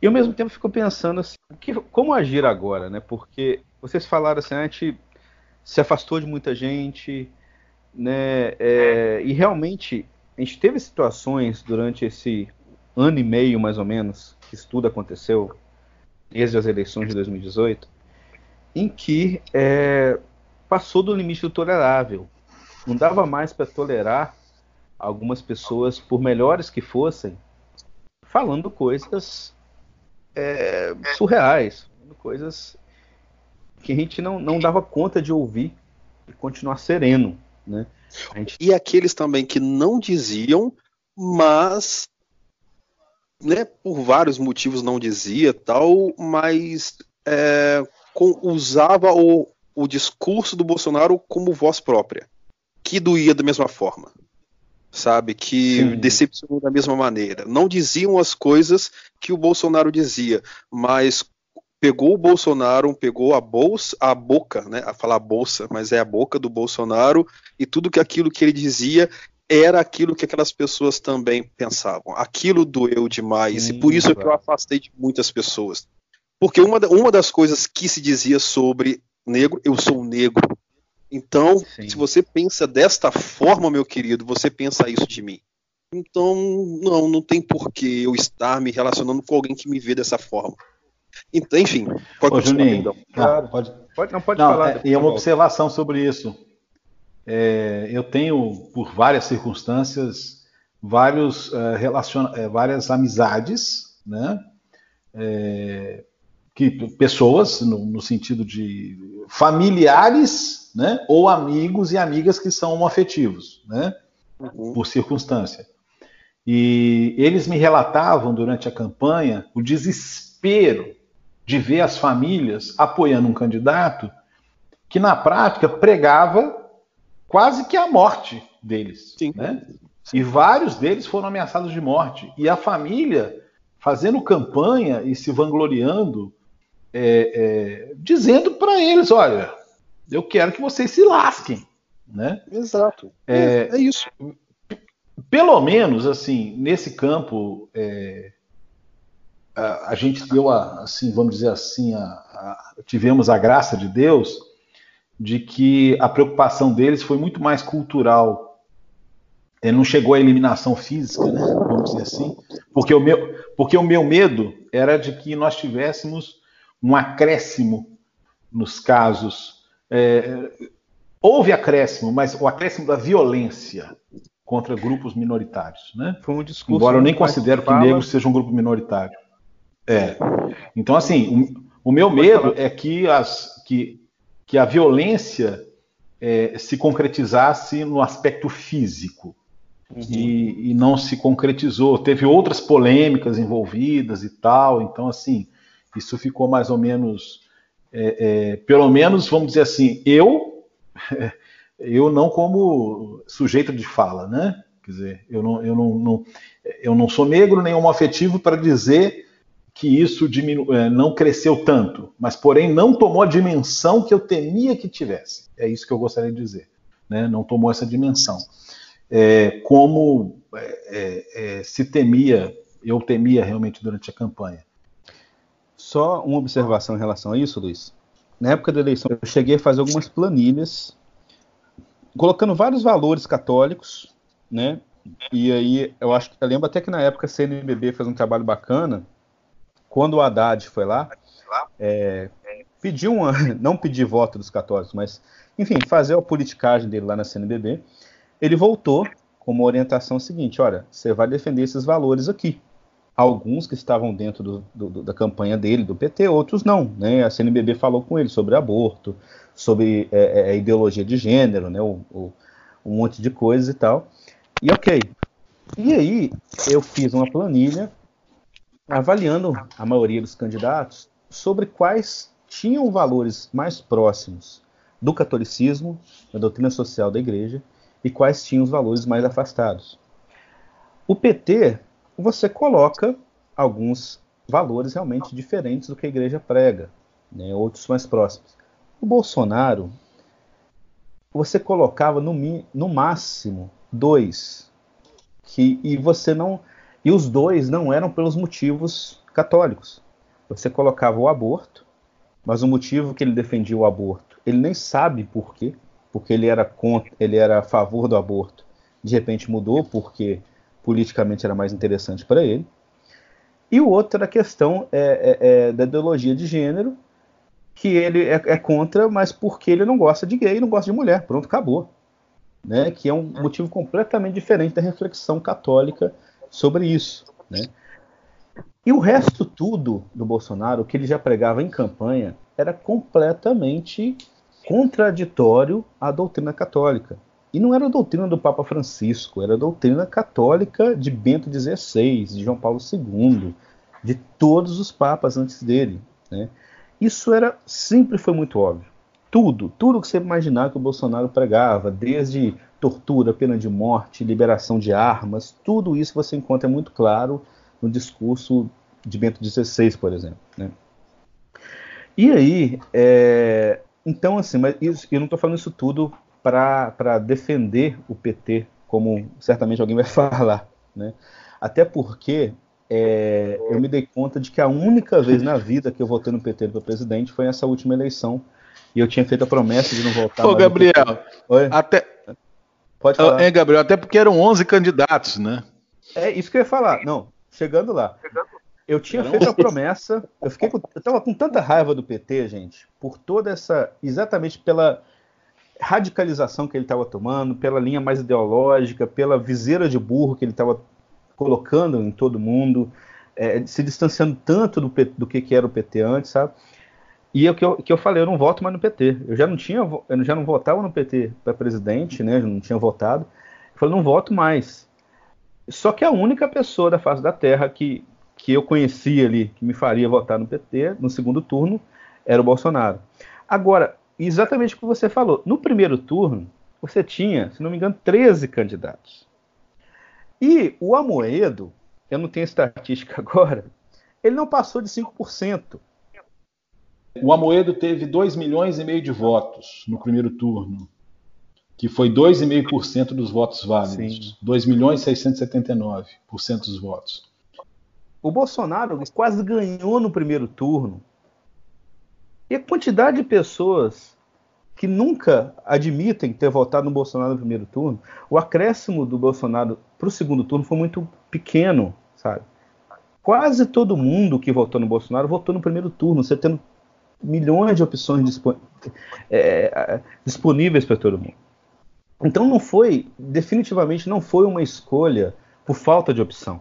E ao mesmo tempo fico pensando assim, que, como agir agora, né? Porque vocês falaram assim, a gente se afastou de muita gente, né? É, e realmente a gente teve situações durante esse ano e meio, mais ou menos, que isso tudo aconteceu, desde as eleições de 2018, em que é, passou do limite do tolerável. Não dava mais para tolerar algumas pessoas, por melhores que fossem, falando coisas é, surreais, coisas que a gente não, não dava conta de ouvir e continuar sereno. Né? Gente... E aqueles também que não diziam, mas né, por vários motivos não dizia tal, mas é, com, usava o, o discurso do Bolsonaro como voz própria, que doía da mesma forma, sabe? Que Sim. decepcionou da mesma maneira. Não diziam as coisas que o Bolsonaro dizia, mas pegou o Bolsonaro, pegou a bolsa, a boca, né? A falar bolsa, mas é a boca do Bolsonaro e tudo que aquilo que ele dizia era aquilo que aquelas pessoas também pensavam. Aquilo doeu demais e por isso é que eu afastei de muitas pessoas. Porque uma, uma das coisas que se dizia sobre negro, eu sou negro. Então, Sim. se você pensa desta forma, meu querido, você pensa isso de mim. Então, não, não tem porquê eu estar me relacionando com alguém que me vê dessa forma. Então, enfim, pode Ô, Juninho, não, ah, pode, pode, não pode não, falar. É, e uma observação sobre isso. É, eu tenho, por várias circunstâncias, vários, é, relaciona é, várias amizades, né? É, que pessoas no, no, sentido de familiares, né? Ou amigos e amigas que são homoafetivos, né? Uhum. Por circunstância. E eles me relatavam durante a campanha o desespero de ver as famílias apoiando um candidato que, na prática, pregava quase que a morte deles. Sim. Né? E vários deles foram ameaçados de morte. E a família fazendo campanha e se vangloriando, é, é, dizendo para eles: olha, eu quero que vocês se lasquem. Né? Exato. É, é, é isso. Pelo menos, assim, nesse campo, é, a, a gente deu a, assim, vamos dizer assim, a, a, tivemos a graça de Deus de que a preocupação deles foi muito mais cultural. Ele não chegou à eliminação física, né? Vamos dizer assim, porque o meu, porque o meu medo era de que nós tivéssemos um acréscimo nos casos. É, houve acréscimo, mas o acréscimo da violência contra grupos minoritários, né? Foi um discurso. Embora eu nem considero que negros seja um grupo minoritário. É. Então, assim, o, o meu medo é que, as, que, que a violência é, se concretizasse no aspecto físico. Uhum. E, e, não se concretizou. Teve outras polêmicas envolvidas e tal. Então, assim, isso ficou mais ou menos. É, é, pelo menos, vamos dizer assim, eu. Eu não como sujeito de fala, né? Quer dizer, eu não, eu não, não eu não sou negro nem homoafetivo para dizer que isso diminu... É, não cresceu tanto, mas porém não tomou a dimensão que eu temia que tivesse. É isso que eu gostaria de dizer. Né? Não tomou essa dimensão. É, como é, é, é, se temia, eu temia realmente durante a campanha. Só uma observação em relação a isso, Luiz. Na época da eleição, eu cheguei a fazer algumas planilhas, colocando vários valores católicos, né? E aí, eu acho que eu lembro até que na época a CNBB fez um trabalho bacana, quando o Haddad foi lá, é, pedir uma, não pedir voto dos católicos, mas, enfim, fazer a politicagem dele lá na CNBB, ele voltou com uma orientação seguinte: olha, você vai defender esses valores aqui. Alguns que estavam dentro do, do, da campanha dele, do PT, outros não. Né? A CNBB falou com ele sobre aborto, sobre é, é, a ideologia de gênero, né? O, o, um monte de coisas e tal. E ok. E aí eu fiz uma planilha avaliando a maioria dos candidatos sobre quais tinham valores mais próximos do catolicismo, da doutrina social da igreja, e quais tinham os valores mais afastados. O PT, você coloca alguns valores realmente diferentes do que a igreja prega, né, outros mais próximos. O Bolsonaro, você colocava no, no máximo dois, que, e você não e os dois não eram pelos motivos católicos. Você colocava o aborto, mas o motivo que ele defendia o aborto, ele nem sabe por quê, porque ele era contra, ele era a favor do aborto. De repente mudou porque politicamente era mais interessante para ele. E o outro era a questão é, é, é, da ideologia de gênero, que ele é, é, contra, mas porque ele não gosta de gay, não gosta de mulher. Pronto, acabou. Né? Que é um motivo completamente diferente da reflexão católica sobre isso. Né? E o resto tudo do Bolsonaro, que ele já pregava em campanha, era completamente contraditório à doutrina católica. E não era doutrina do Papa Francisco, era doutrina católica de Bento XVI, de João Paulo II, de todos os papas antes dele. Né? Isso era sempre foi muito óbvio. Tudo, tudo que você imaginar que o Bolsonaro pregava, desde tortura, pena de morte, liberação de armas, tudo isso você encontra muito claro no discurso de Bento XVI, por exemplo. Né? E aí, é, então assim, mas isso, eu não estou falando isso tudo para defender o PT, como certamente alguém vai falar, né? Até porque é, eu me dei conta de que a única vez na vida que eu votei no PT para presidente foi nessa última eleição. E eu tinha feito a promessa de não voltar. Ô, Gabriel, até, Pode falar. É, Gabriel, até porque eram 11 candidatos, né? É isso que eu ia falar. Não, chegando lá. Eu tinha feito a promessa, eu fiquei com, eu tava com tanta raiva do PT, gente, por toda essa, exatamente pela radicalização que ele estava tomando, pela linha mais ideológica, pela viseira de burro que ele estava colocando em todo mundo, é, se distanciando tanto do, do que, que era o PT antes, sabe? E é o que eu, que eu falei, eu não voto mais no PT. Eu já não tinha, eu já não votava no PT para presidente, né? Eu não tinha votado. Eu falei, não voto mais. Só que a única pessoa da face da Terra que, que eu conhecia ali, que me faria votar no PT no segundo turno, era o Bolsonaro. Agora, exatamente o que você falou, no primeiro turno, você tinha, se não me engano, 13 candidatos. E o Amoedo, eu não tenho estatística agora, ele não passou de 5%. O Amoedo teve 2 milhões e meio de votos no primeiro turno, que foi 2,5% dos votos válidos. Sim. 2 milhões e 679% dos votos. O Bolsonaro quase ganhou no primeiro turno. E a quantidade de pessoas que nunca admitem ter votado no Bolsonaro no primeiro turno, o acréscimo do Bolsonaro para o segundo turno foi muito pequeno, sabe? Quase todo mundo que votou no Bolsonaro votou no primeiro turno, você tendo milhões de opções é, disponíveis para todo mundo. Então não foi, definitivamente não foi uma escolha por falta de opção.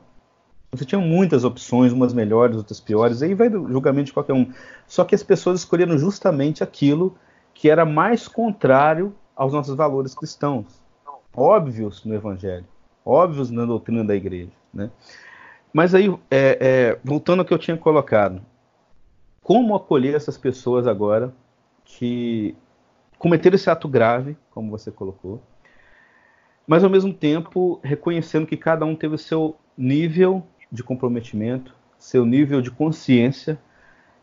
Você tinha muitas opções, umas melhores, outras piores, aí vai do julgamento de qualquer um. Só que as pessoas escolheram justamente aquilo que era mais contrário aos nossos valores cristãos, óbvios no Evangelho, óbvios na doutrina da igreja. Né? Mas aí, é, é, voltando ao que eu tinha colocado, como acolher essas pessoas agora que cometeram esse ato grave, como você colocou, mas ao mesmo tempo reconhecendo que cada um teve o seu nível de comprometimento, seu nível de consciência.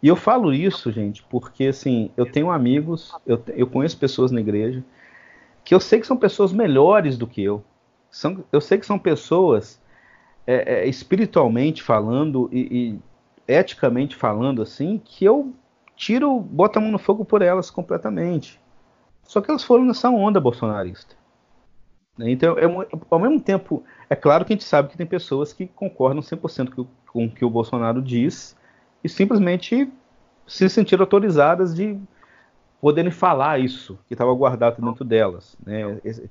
E eu falo isso, gente, porque assim, eu tenho amigos, eu, eu conheço pessoas na igreja que eu sei que são pessoas melhores do que eu. São, eu sei que são pessoas é, é, espiritualmente falando e, e eticamente falando assim, que eu tiro, boto a mão no fogo por elas completamente. Só que elas foram nessa onda bolsonarista. Né? Então, é, ao mesmo tempo, é claro que a gente sabe que tem pessoas que concordam 100% com o que o Bolsonaro diz e simplesmente se sentiram autorizadas de poderem falar isso que estava guardado dentro delas, né? Esse,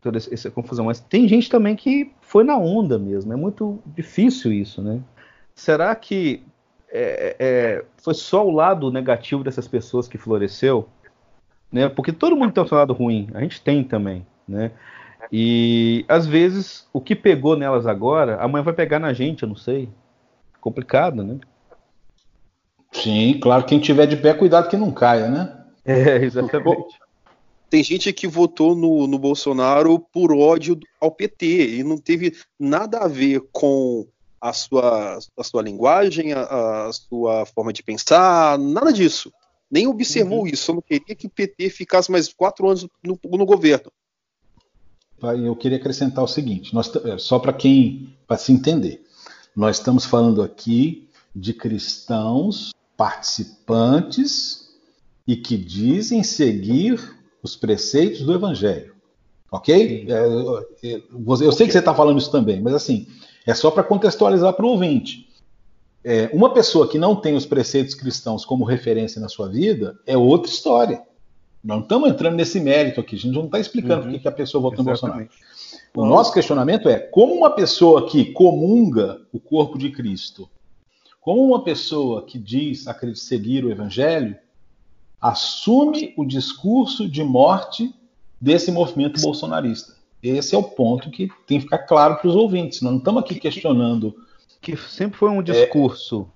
toda essa confusão. Mas tem gente também que foi na onda mesmo. É muito difícil isso, né? Será que é, é, foi só o lado negativo dessas pessoas que floresceu? Né? Porque todo mundo tem um lado ruim. A gente tem também, né? E às vezes o que pegou nelas agora, amanhã vai pegar na gente, eu não sei. Complicado, né? Sim, claro. Quem tiver de pé, cuidado que não caia, né? É, exatamente. Tem gente que votou no, no Bolsonaro por ódio ao PT e não teve nada a ver com a sua, a sua linguagem, a, a sua forma de pensar, nada disso. Nem observou uhum. isso, só não queria que o PT ficasse mais quatro anos no, no governo. Eu queria acrescentar o seguinte, nós, é, só para quem, para se entender, nós estamos falando aqui de cristãos participantes e que dizem seguir os preceitos do Evangelho. Ok? É, eu sei que você está falando isso também, mas assim, é só para contextualizar para o ouvinte. É, uma pessoa que não tem os preceitos cristãos como referência na sua vida é outra história. Não estamos entrando nesse mérito aqui, a gente não está explicando uhum, por que a pessoa votou no Bolsonaro. O nosso questionamento é como uma pessoa que comunga o corpo de Cristo, como uma pessoa que diz seguir o Evangelho, assume o discurso de morte desse movimento bolsonarista. Esse é o ponto que tem que ficar claro para os ouvintes. Nós não estamos aqui questionando. Que sempre foi um discurso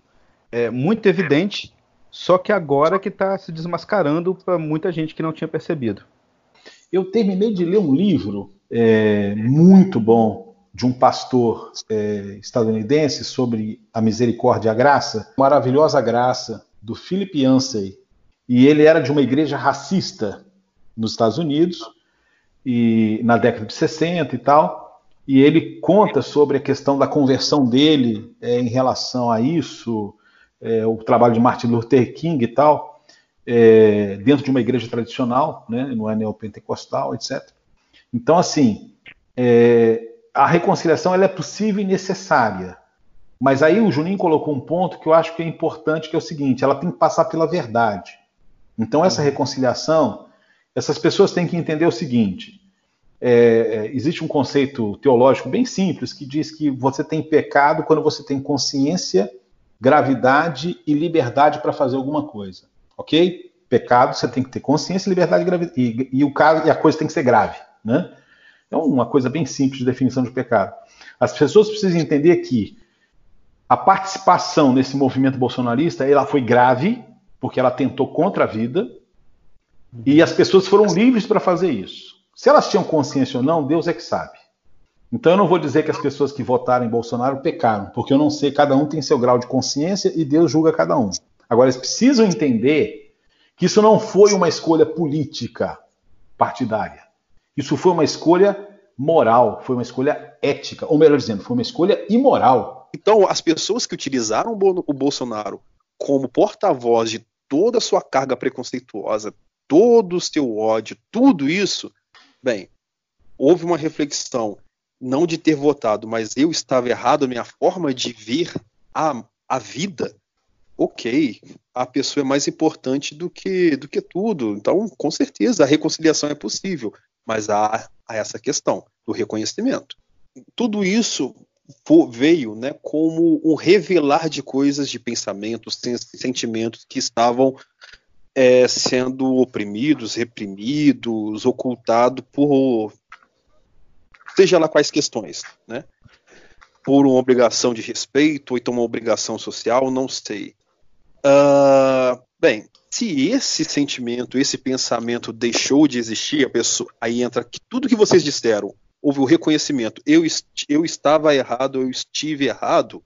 é, é muito evidente, só que agora que está se desmascarando para muita gente que não tinha percebido. Eu terminei de ler um livro é, muito bom de um pastor é, estadunidense sobre a misericórdia e a graça, maravilhosa graça, do Philip Yancey, e ele era de uma igreja racista nos Estados Unidos, e na década de 60 e tal, e ele conta sobre a questão da conversão dele é, em relação a isso, é, o trabalho de Martin Luther King e tal, é, dentro de uma igreja tradicional, né, não é neopentecostal, etc. Então, assim, é, a reconciliação ela é possível e necessária, mas aí o Juninho colocou um ponto que eu acho que é importante, que é o seguinte, ela tem que passar pela verdade. Então, essa reconciliação, essas pessoas têm que entender o seguinte: é, é, existe um conceito teológico bem simples que diz que você tem pecado quando você tem consciência, gravidade e liberdade para fazer alguma coisa. Ok? Pecado, você tem que ter consciência, liberdade e, e, o caso, e a coisa tem que ser grave. Né? É uma coisa bem simples de definição de pecado. As pessoas precisam entender que a participação nesse movimento bolsonarista ela foi grave, porque ela tentou contra a vida, e as pessoas foram livres para fazer isso. Se elas tinham consciência ou não, Deus é que sabe. Então eu não vou dizer que as pessoas que votaram em Bolsonaro pecaram, porque eu não sei, cada um tem seu grau de consciência e Deus julga cada um. Agora, eles precisam entender que isso não foi uma escolha política partidária. Isso foi uma escolha moral, foi uma escolha ética, ou melhor dizendo, foi uma escolha imoral. Então, as pessoas que utilizaram o Bolsonaro como porta-voz de toda a sua carga preconceituosa, todo o seu ódio, tudo isso, bem, houve uma reflexão, não de ter votado, mas eu estava errado, minha forma de ver a, a vida, ok, a pessoa é mais importante do que, do que tudo. Então, com certeza, a reconciliação é possível, mas há, há essa questão do reconhecimento. Tudo isso veio né, como um revelar de coisas, de pensamentos, sentimentos que estavam é, sendo oprimidos, reprimidos, ocultados por seja lá quais questões, né? Por uma obrigação de respeito ou então uma obrigação social, não sei. Uh, bem, se esse sentimento, esse pensamento deixou de existir, a pessoa, aí entra que tudo que vocês disseram, houve o reconhecimento. Eu, eu estava errado, eu estive errado.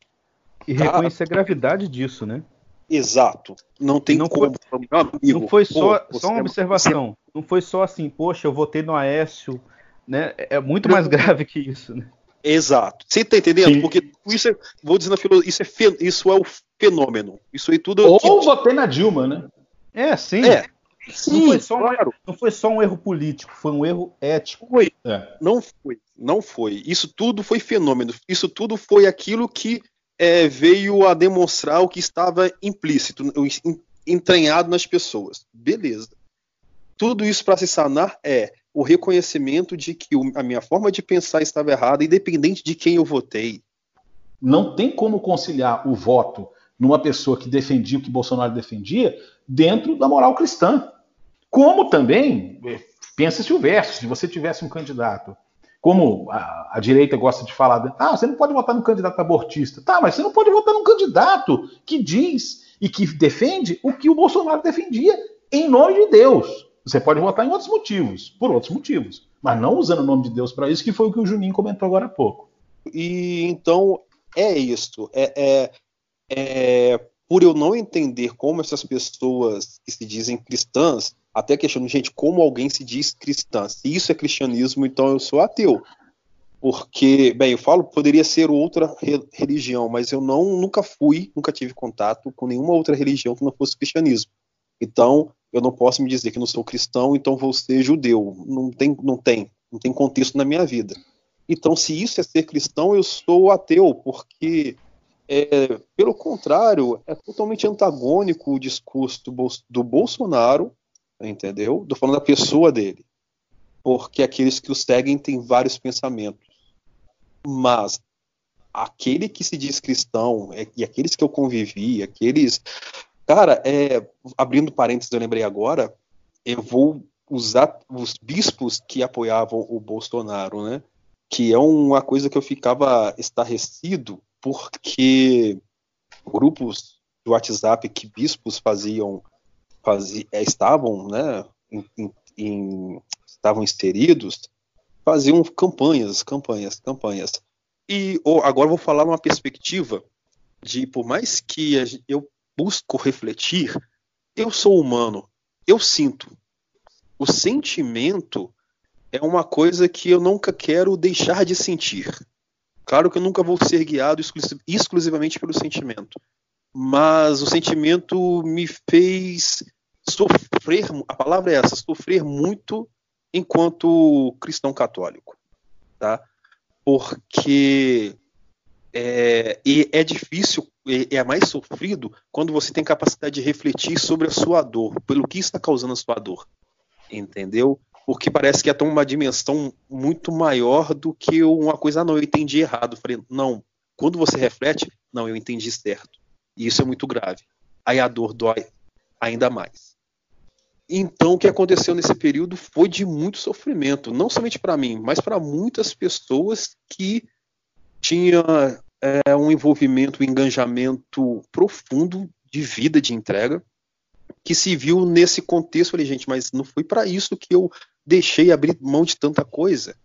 E tá? reconhecer a gravidade disso, né? Exato. Não tem não como. Foi, amigo, não foi só, pô, só uma é observação. Você... Não foi só assim, poxa, eu votei no Aécio. Né? É muito mais grave que isso, né? Exato. Você está entendendo? Sim. Porque isso é, vou dizer na filosofia, isso é, isso é o fenômeno. Isso aí tudo. Ou que... votei na Dilma, né? É, sim. É. Sim, não, foi só claro. um, não foi só um erro político, foi um erro ético. Foi. É. Não foi, não foi. Isso tudo foi fenômeno. Isso tudo foi aquilo que é, veio a demonstrar o que estava implícito, entranhado nas pessoas. Beleza. Tudo isso para se sanar é o reconhecimento de que a minha forma de pensar estava errada, independente de quem eu votei. Não tem como conciliar o voto numa pessoa que defendia o que Bolsonaro defendia dentro da moral cristã. Como também, é, pensa-se o verso, se você tivesse um candidato, como a, a, direita gosta de falar, ah, você não pode votar no candidato abortista. Tá, mas você não pode votar num candidato que diz e que defende o que o Bolsonaro defendia em nome de Deus. Você pode votar em outros motivos, por outros motivos, mas não usando o nome de Deus para isso, que foi o que o Juninho comentou agora há pouco. E então é isso. É, é, é, por eu não entender como essas pessoas que se dizem cristãs, até questiono, gente, como alguém se diz cristã? Se isso é cristianismo, então eu sou ateu. Porque, bem, eu falo, poderia ser outra re religião, mas eu não nunca fui, nunca tive contato com nenhuma outra religião que não fosse cristianismo. Então, eu não posso me dizer que não sou cristão, então vou ser judeu. Não tem, não tem, não tem contexto na minha vida. Então, se isso é ser cristão, eu sou ateu, porque, é, pelo contrário, é totalmente antagônico o discurso do Bolsonaro, entendeu? Estou falando da pessoa dele. Porque aqueles que o seguem têm vários pensamentos. Mas aquele que se diz cristão, é, e aqueles que eu convivi, aqueles Cara, é, abrindo parênteses, eu lembrei agora, eu vou usar os bispos que apoiavam o Bolsonaro, né? Que é uma coisa que eu ficava estarrecido, porque grupos de WhatsApp que bispos faziam, faziam é, estavam, né? Em, em, estavam inseridos, faziam campanhas, campanhas, campanhas. E oh, agora vou falar uma perspectiva de, por mais que eu busco refletir, eu sou humano, eu sinto. O sentimento é uma coisa que eu nunca quero deixar de sentir. Claro que eu nunca vou ser guiado exclusivamente pelo sentimento, mas o sentimento me fez sofrer, a palavra é essa, sofrer muito enquanto cristão católico, tá? Porque é, é difícil, é, mais sofrido quando você tem capacidade de refletir sobre a sua dor, pelo que está causando a sua dor. Entendeu? Porque parece que é tão uma dimensão muito maior do que uma coisa, ah, não, eu entendi errado. Falei, não, quando você reflete, não, eu entendi certo. E isso é muito grave. Aí a dor dói ainda mais. Então, o que aconteceu nesse período foi de muito sofrimento, não somente para mim, mas para muitas pessoas que tinha é, um envolvimento, um engajamento profundo de vida de entrega, que se viu nesse contexto. Falei, gente, mas não foi para isso que eu deixei abrir mão de tanta coisa.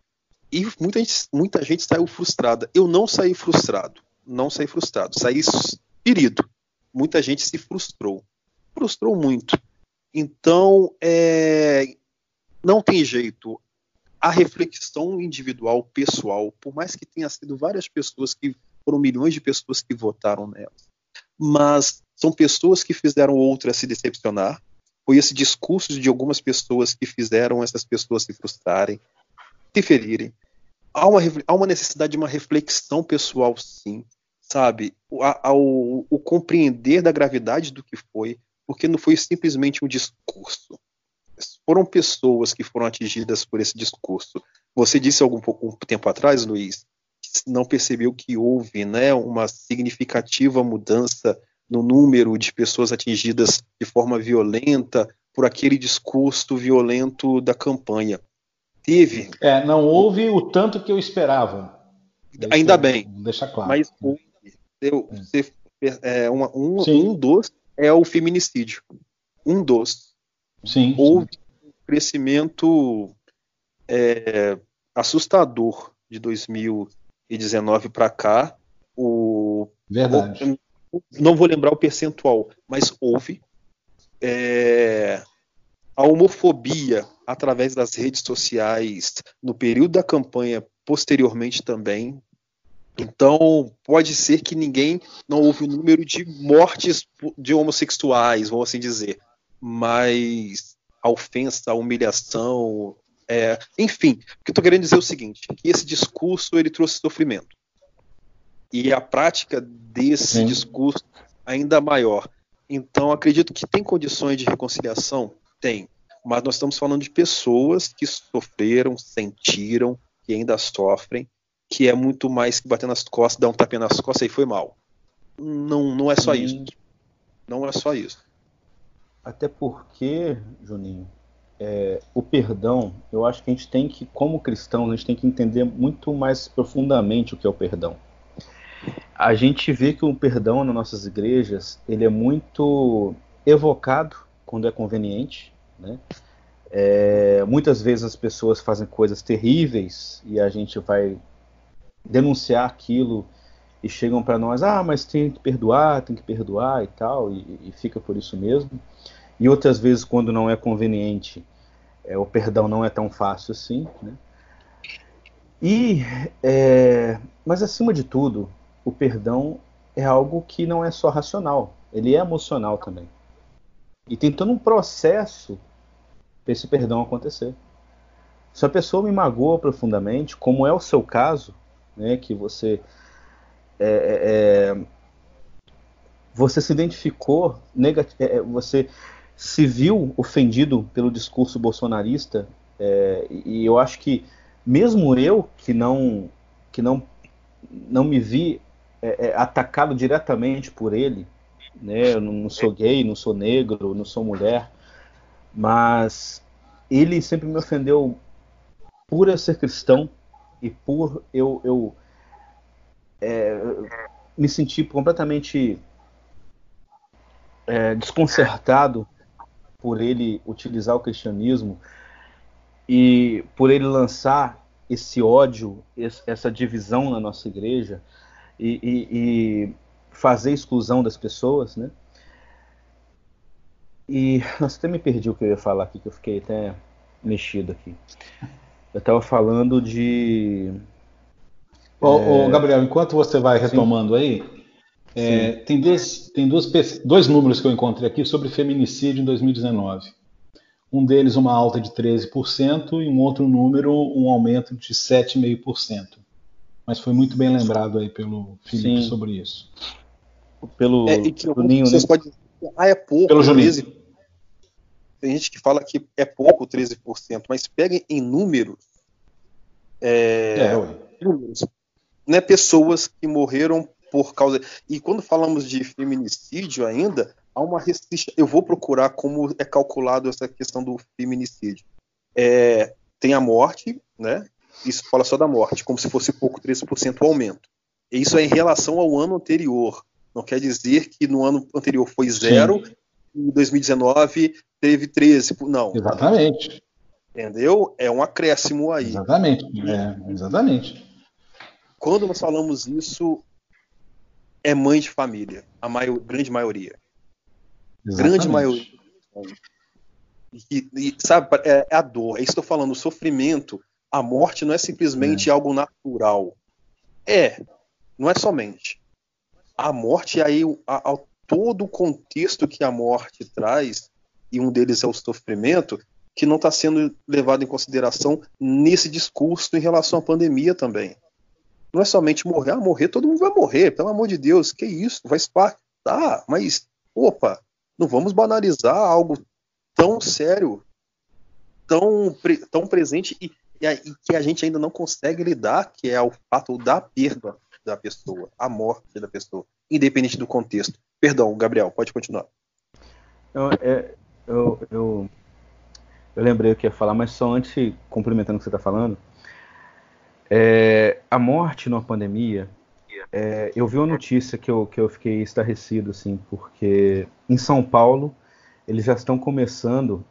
E muita gente, muita gente saiu frustrada. Eu não saí frustrado. Não saí frustrado. Saí ferido. Muita gente se frustrou. Frustrou muito. Então, é, não tem jeito a reflexão individual, pessoal, por mais que tenha sido várias pessoas que foram milhões de pessoas que votaram nela, mas são pessoas que fizeram outras se decepcionar. Foi esse discurso de algumas pessoas que fizeram essas pessoas se frustrarem, se ferirem. Há uma, há uma necessidade de uma reflexão pessoal, sim, sabe? O, a, o, o compreender da gravidade do que foi, porque não foi simplesmente um discurso foram pessoas que foram atingidas por esse discurso. Você disse algum um tempo atrás, Luiz, que não percebeu que houve né, uma significativa mudança no número de pessoas atingidas de forma violenta por aquele discurso violento da campanha. Teve. É, não houve o tanto que eu esperava. Ainda bem. Deixa claro. Mas houve. Eu, você, é, uma, um, um dos é o feminicídio. Um dos. Sim. Houve sim crescimento é, assustador de 2019 para cá. O, Verdade. O, não vou lembrar o percentual, mas houve. É, a homofobia através das redes sociais no período da campanha, posteriormente também. Então, pode ser que ninguém não houve o número de mortes de homossexuais, vamos assim dizer, mas a ofensa, a humilhação, é, enfim, o que eu estou querendo dizer é o seguinte, que esse discurso ele trouxe sofrimento. e a prática desse Sim. discurso ainda maior. Então, acredito que tem condições de reconciliação? Tem. Mas nós estamos falando de pessoas que sofreram, sentiram, que ainda sofrem, que é muito mais que bater nas costas, dar um tapinha nas costas e foi mal. Não, não é só isso. Não é só isso. Até porque, Juninho, é, o perdão, eu acho que a gente tem que, como cristãos, a gente tem que entender muito mais profundamente o que é o perdão. A gente vê que o perdão nas nossas igrejas, ele é muito evocado quando é conveniente, né? É, muitas vezes as pessoas fazem coisas terríveis e a gente vai denunciar aquilo e chegam para nós, ah, mas tem que perdoar, tem que perdoar e tal, e, e, fica por isso mesmo. E outras vezes, quando não é conveniente, é, o perdão não é tão fácil assim. Né? E, é, mas acima de tudo, o perdão é algo que não é só racional, ele é emocional também. E tem todo um processo para esse perdão acontecer. Se a pessoa me magoa profundamente, como é o seu caso, né, que você é, é, é você se identificou, é, é, você se viu ofendido pelo discurso bolsonarista, é, e eu acho que mesmo eu que não que não não me vi atacado diretamente por ele, né? Eu não sou gay, não sou negro, não sou mulher, mas ele sempre me ofendeu por eu ser cristão e por eu, eu é, me sentir completamente é, desconcertado por ele utilizar o cristianismo e por ele lançar esse ódio, essa divisão na nossa igreja e, e, e fazer exclusão das pessoas, né? E nossa, até me perdi o que eu ia falar aqui, que eu fiquei até mexido aqui. Eu estava falando de Ô, é... Gabriel, enquanto você vai retomando Sim. aí, é, tem, dois, tem dois, dois números que eu encontrei aqui sobre feminicídio em 2019. Um deles uma alta de 13% e um outro número um aumento de 7,5%. Mas foi muito bem lembrado aí pelo Felipe Sim. sobre isso. Pelo, é, e que pelo Ninho, vocês né? podem ah, é pouco, pelo 13%. Tem gente que fala que é pouco 13%, mas peguem em números. É, é, números né, pessoas que morreram por causa. E quando falamos de feminicídio ainda, há uma restrição. Eu vou procurar como é calculado essa questão do feminicídio. É, tem a morte, né? Isso fala só da morte, como se fosse pouco 13% o aumento. E isso é em relação ao ano anterior. Não quer dizer que no ano anterior foi zero Sim. Em 2019 teve 13. Não. Exatamente. Entendeu? É um acréscimo aí. Exatamente. É, exatamente. Quando nós falamos isso, é mãe de família, a maior, grande maioria. Exatamente. Grande maioria. E, e, sabe, é, é, a dor, é isso que eu estou falando, o sofrimento, a morte não é simplesmente é. algo natural. É, não é somente. A morte, aí, a, a, todo o contexto que a morte traz, e um deles é o sofrimento, que não está sendo levado em consideração nesse discurso em relação à pandemia também. Não é somente morrer, ah, morrer, todo mundo vai morrer, pelo amor de Deus, que isso, faz parte. Tá, mas, opa, não vamos banalizar algo tão sério, tão, tão presente e, e, que a gente ainda não consegue lidar, que é o fato da perda da pessoa, a morte da pessoa, independente do contexto. Perdão, Gabriel, pode continuar. Eu, é, eu, eu, eu lembrei o que ia falar, mas só antes, complementando o que você está falando, é, a morte numa pandemia, é, eu vi uma notícia que eu, que eu fiquei estarrecido, assim, porque em São Paulo eles já estão começando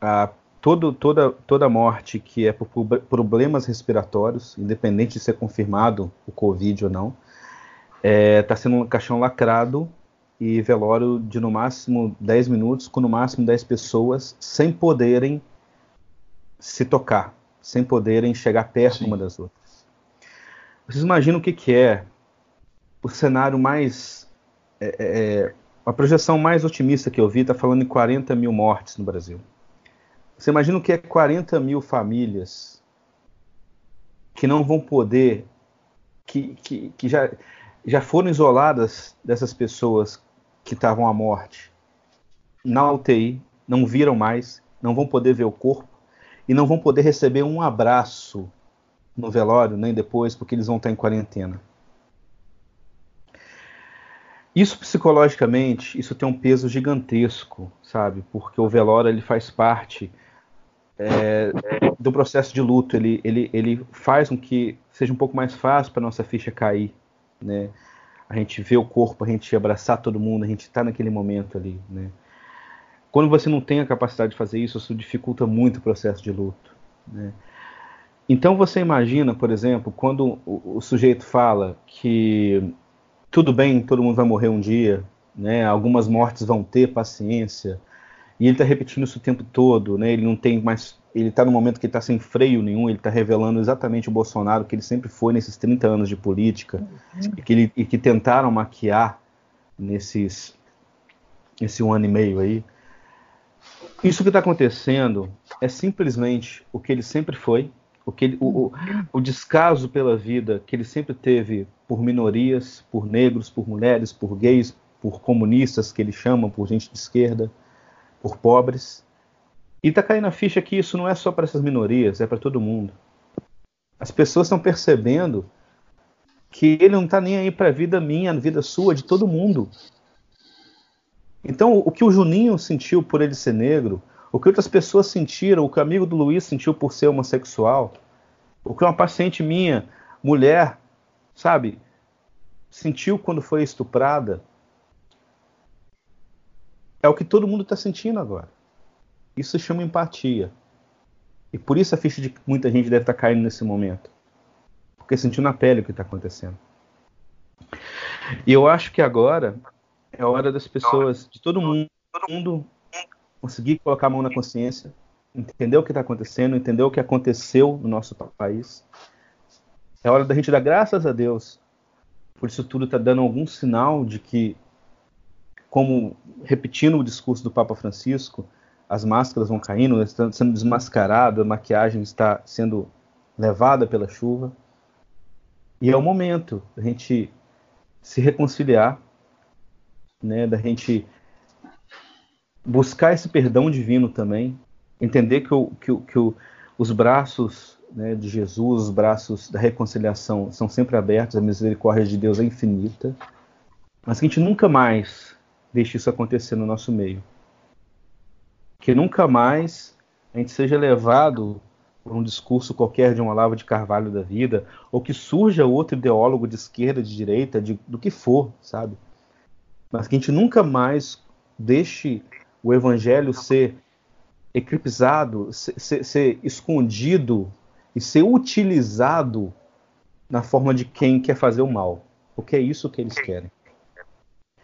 a todo, toda, toda morte que é por problemas respiratórios, independente de ser confirmado o Covid ou não, está é, tá sendo um caixão lacrado e velório de no máximo 10 minutos, com no máximo 10 pessoas, sem poderem se tocar, sem poderem chegar perto Sim. uma das outras. Vocês imaginam o que, que é o cenário mais. É, é, é a projeção mais otimista que eu vi está falando em 40 mil mortes no Brasil. Você imagina o que é 40 mil famílias que não vão poder. que, que, que já, já foram isoladas dessas pessoas que estavam à morte na UTI, não viram mais, não vão poder ver o corpo e não vão poder receber um abraço no velório, nem depois, porque eles vão estar em quarentena. Isso psicologicamente, isso tem um peso gigantesco, sabe? Porque o velório ele faz parte é, do processo de luto, ele, ele, ele faz com que seja um pouco mais fácil para nossa ficha cair, né? A gente vê o corpo, a gente abraçar todo mundo, a gente está naquele momento ali, né? Quando você não tem a capacidade de fazer isso, isso dificulta muito o processo de luto, né? Então você imagina, por exemplo, quando o, o sujeito fala que tudo bem, todo mundo vai morrer um dia, né? Algumas mortes vão ter paciência, e ele está repetindo isso o tempo todo, né? Ele não tem mais, ele está no momento que está sem freio nenhum, ele está revelando exatamente o Bolsonaro que ele sempre foi nesses 30 anos de política uhum. e, que ele, e que tentaram maquiar nesses esse um ano e meio aí. Isso que está acontecendo é simplesmente o que ele sempre foi, o, que ele, o, o, descaso pela vida que ele sempre teve por minorias, por negros, por mulheres, por gays, por comunistas, que ele chama, por gente de esquerda, por pobres. E está caindo a ficha que isso não é só para essas minorias, é para todo mundo. As pessoas estão percebendo que ele não está nem aí para a vida minha, a vida sua, de todo mundo. Então, o que o Juninho sentiu por ele ser negro, o que outras pessoas sentiram, o que o amigo do Luiz sentiu por ser homossexual, o que uma paciente minha, mulher, sabe, sentiu quando foi estuprada, é o que todo mundo está sentindo agora. Isso se chama empatia. E por isso a ficha de muita gente deve estar tá caindo nesse momento. Porque sentiu na pele o que está acontecendo. E eu acho que agora é hora das pessoas, de todo mundo, todo mundo conseguir colocar a mão na consciência, entender o que está acontecendo, entender o que aconteceu no nosso país. É hora da gente dar graças a Deus por isso tudo está dando algum sinal de que, como repetindo o discurso do Papa Francisco, as máscaras vão caindo, estão sendo desmascaradas, a maquiagem está sendo levada pela chuva. E é o momento da gente se reconciliar, né, da gente buscar esse perdão divino também, entender que, o, que, o, que o, os braços né, de Jesus, os braços da reconciliação são sempre abertos, a misericórdia de Deus é infinita, mas que a gente nunca mais deixe isso acontecer no nosso meio. Que nunca mais a gente seja levado por um discurso qualquer de um Olavo de Carvalho da vida, ou que surja outro ideólogo de esquerda, de direita, de, do que for, sabe? Mas que a gente nunca mais deixe o evangelho ser eclipsado, ser, ser, ser escondido e ser utilizado na forma de quem quer fazer o mal, porque é isso que eles querem.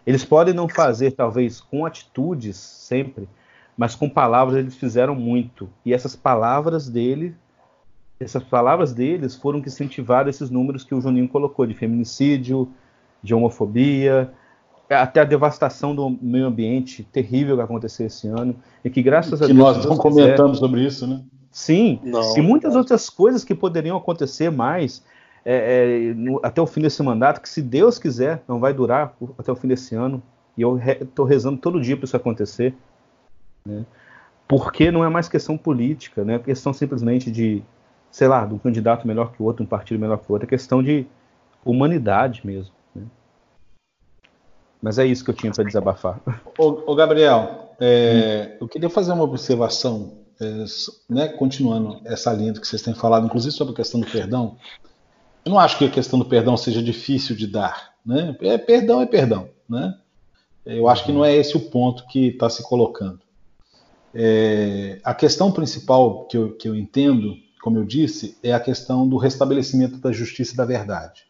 Eles podem não fazer, talvez, com atitudes sempre, mas com palavras eles fizeram muito. E essas palavras dele, essas palavras deles foram que incentivaram esses números que o Juninho colocou de feminicídio, de homofobia, até a devastação do meio ambiente terrível que aconteceu esse ano e que graças que a Deus nós não comentamos sobre isso, né? Sim, não, e muitas outras coisas que poderiam acontecer mais é, é, no, até o fim desse mandato, que se Deus quiser não vai durar até o fim desse ano. E eu estou re, rezando todo dia para isso acontecer, né? Porque não é mais questão política, né? É questão simplesmente de, sei lá, de um candidato melhor que o outro, um partido melhor que o outro, é questão de humanidade mesmo. Mas é isso que eu tinha para desabafar. Ô, ô Gabriel, é, hum. eu queria fazer uma observação, é, né, continuando essa linha que vocês têm falado, inclusive sobre a questão do perdão. Eu não acho que a questão do perdão seja difícil de dar. Né? É, perdão é perdão. Né? Eu acho que não é esse o ponto que está se colocando. É, a questão principal que eu, que eu entendo, como eu disse, é a questão do restabelecimento da justiça e da verdade.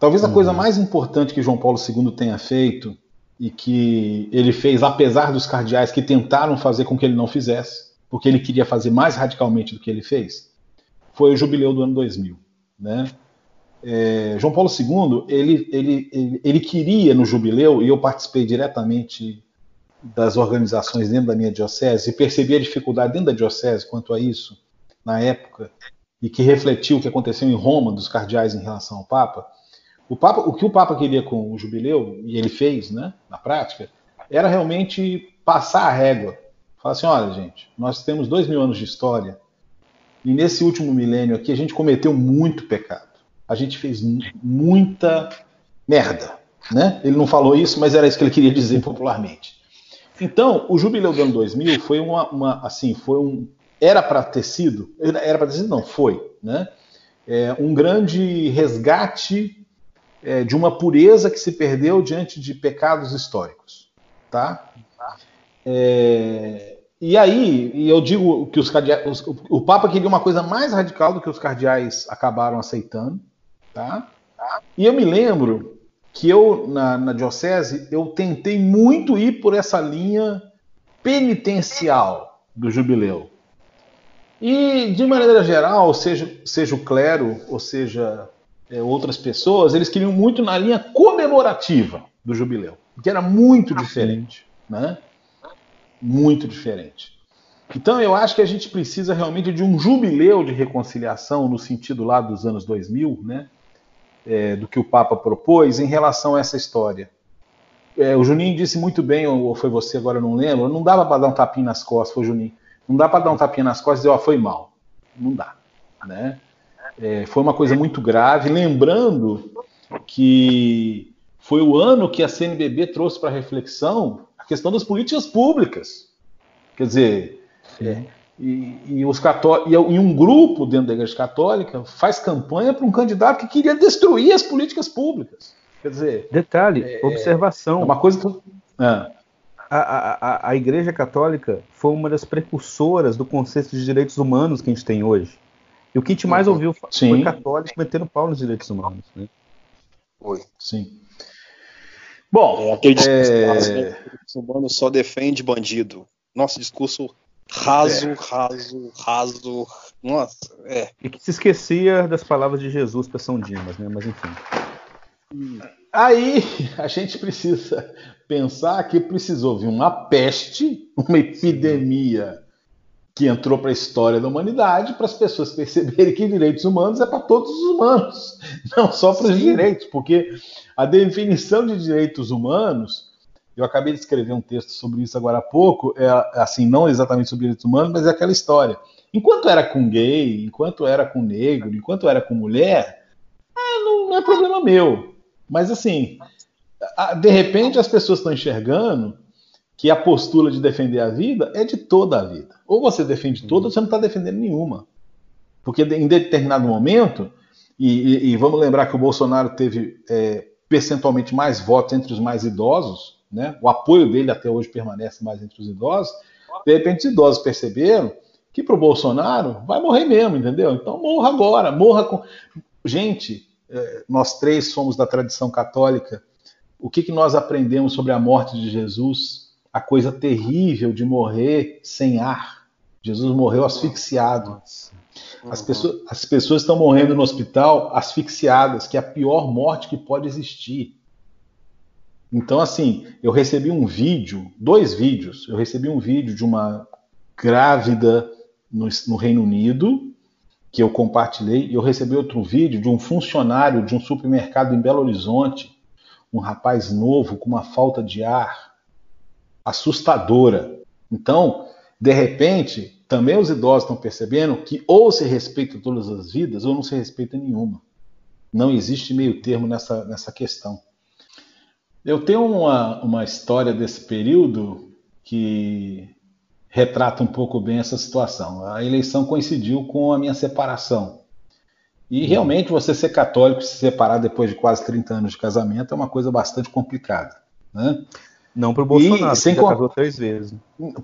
Talvez a uhum. coisa mais importante que João Paulo II tenha feito e que ele fez apesar dos cardeais que tentaram fazer com que ele não fizesse, porque ele queria fazer mais radicalmente do que ele fez, foi o jubileu do ano 2000. Né? É, João Paulo II ele, ele, ele, ele, queria no jubileu, e eu participei diretamente das organizações dentro da minha diocese, e percebi a dificuldade dentro da diocese quanto a isso, na época, e que refletiu o que aconteceu em Roma dos cardeais em relação ao Papa O, Papa, o que o Papa queria com o jubileu, e ele fez, né, na prática, era realmente passar a régua. Falar assim: olha, gente, nós temos dois mil anos de história, e nesse último milênio aqui a gente cometeu muito pecado. A gente fez muita merda. Né? Ele não falou isso, mas era isso que ele queria dizer popularmente. Então, o jubileu do ano 2000 foi uma, uma assim, foi um, era para ter sido, era para ter sido, não, foi, né? É, um grande resgate é, de uma pureza que se perdeu diante de pecados históricos, tá? É, e aí, e eu digo que os cardeais, o Papa queria uma coisa mais radical do que os cardeais acabaram aceitando, tá? E eu me lembro que eu, na, na diocese, eu tentei muito ir por essa linha penitencial do jubileu. E, de maneira geral, seja, seja o clero, ou seja é, outras pessoas, eles queriam muito na linha comemorativa do jubileu, que era muito diferente, né? Muito diferente. Então, eu acho que a gente precisa realmente de um jubileu de reconciliação, no sentido lá dos anos 2000, né? é, do que o Papa propôs em relação a essa história. É, o Juninho disse muito bem, ou foi você agora, não lembro, não dava para dar um tapinha nas costas, foi o Juninho. Não dá para dar um tapinha nas costas e dizer, ó, foi mal. Não dá. Né? É, foi uma coisa muito grave. Lembrando que foi o ano que a CNBB trouxe para reflexão questão das políticas públicas. Quer dizer, é, e, e, os católicos, e um grupo dentro da Igreja Católica faz campanha para um candidato que queria destruir as políticas públicas. Quer dizer. Detalhe, é, observação. É uma coisa que. É. A, a, a Igreja Católica foi uma das precursoras do conceito de direitos humanos que a gente tem hoje. E o que a gente mais uhum. ouviu Sim. foi católicos metendo pau nos direitos humanos. Né? Foi. Sim. Bom, é, aquele discurso é... humano só defende bandido. Nosso discurso Raso, é. raso, raso. Nossa, é. E que se esquecia das palavras de Jesus para São Dimas, né? Mas enfim. Aí a gente precisa pensar que precisou vir uma peste, uma epidemia que entrou para a história da humanidade para as pessoas perceberem que direitos humanos é para todos os humanos, não só para os direitos, porque a definição de direitos humanos eu acabei de escrever um texto sobre isso agora há pouco, é, assim, não exatamente sobre direitos humanos, mas é aquela história. Enquanto era com gay, enquanto era com negro, enquanto era com mulher, é, não, não é problema meu. Mas assim, de repente as pessoas estão enxergando que a postura de defender a vida é de toda a vida. Ou você defende toda, ou você não está defendendo nenhuma. Porque em determinado momento, e, e, e, vamos lembrar que o Bolsonaro teve é, percentualmente mais votos entre os mais idosos, né? O apoio dele até hoje permanece mais entre os idosos. De repente, os idosos perceberam que para o Bolsonaro vai morrer mesmo, entendeu? Então morra agora, morra com. Gente, é, nós três somos da tradição católica. O que, que nós aprendemos sobre a morte de Jesus? A coisa terrível de morrer sem ar. Jesus morreu asfixiado. As pessoas, as pessoas estão morrendo no hospital asfixiadas, que é a pior morte que pode existir. Então, assim, eu recebi um vídeo, dois vídeos. Eu recebi um vídeo de uma grávida no, no Reino Unido, que eu compartilhei, e eu recebi outro vídeo de um funcionário de um supermercado em Belo Horizonte, um rapaz novo com uma falta de ar assustadora. Então, de repente, também os idosos estão percebendo que ou se respeita todas as vidas ou não se respeita nenhuma. Não existe meio termo nessa, nessa questão. Eu tenho uma, uma história desse período que retrata um pouco bem essa situação. A eleição coincidiu com a minha separação. E realmente você ser católico se separar depois de quase 30 anos de casamento é uma coisa bastante complicada. Né? Não para o Bolsonaro, e, sem já casou três vezes.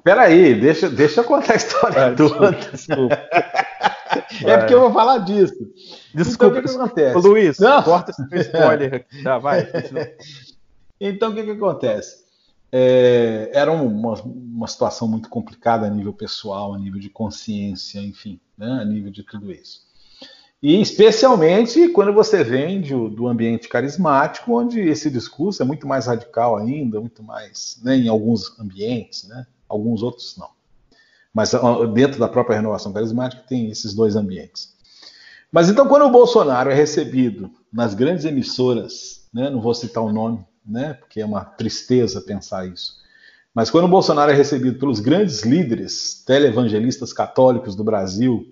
Peraí, deixa, deixa eu contar a história ah, toda. Desculpa. é porque eu vou falar disso. Desculpa. Então, o que, que acontece? Luiz, Não. corta esse spoiler aqui. Tá, vai. Então, o que, que acontece? É, era uma, uma situação muito complicada a nível pessoal, a nível de consciência, enfim, né, a nível de tudo isso. E especialmente quando você vem de, do ambiente carismático, onde esse discurso é muito mais radical ainda, muito mais, né, em alguns ambientes, né, alguns outros não. Mas dentro da própria renovação carismática tem esses dois ambientes. Mas então, quando o Bolsonaro é recebido nas grandes emissoras, né, não vou citar o nome, né, porque é uma tristeza pensar isso, mas quando o Bolsonaro é recebido pelos grandes líderes televangelistas católicos do Brasil,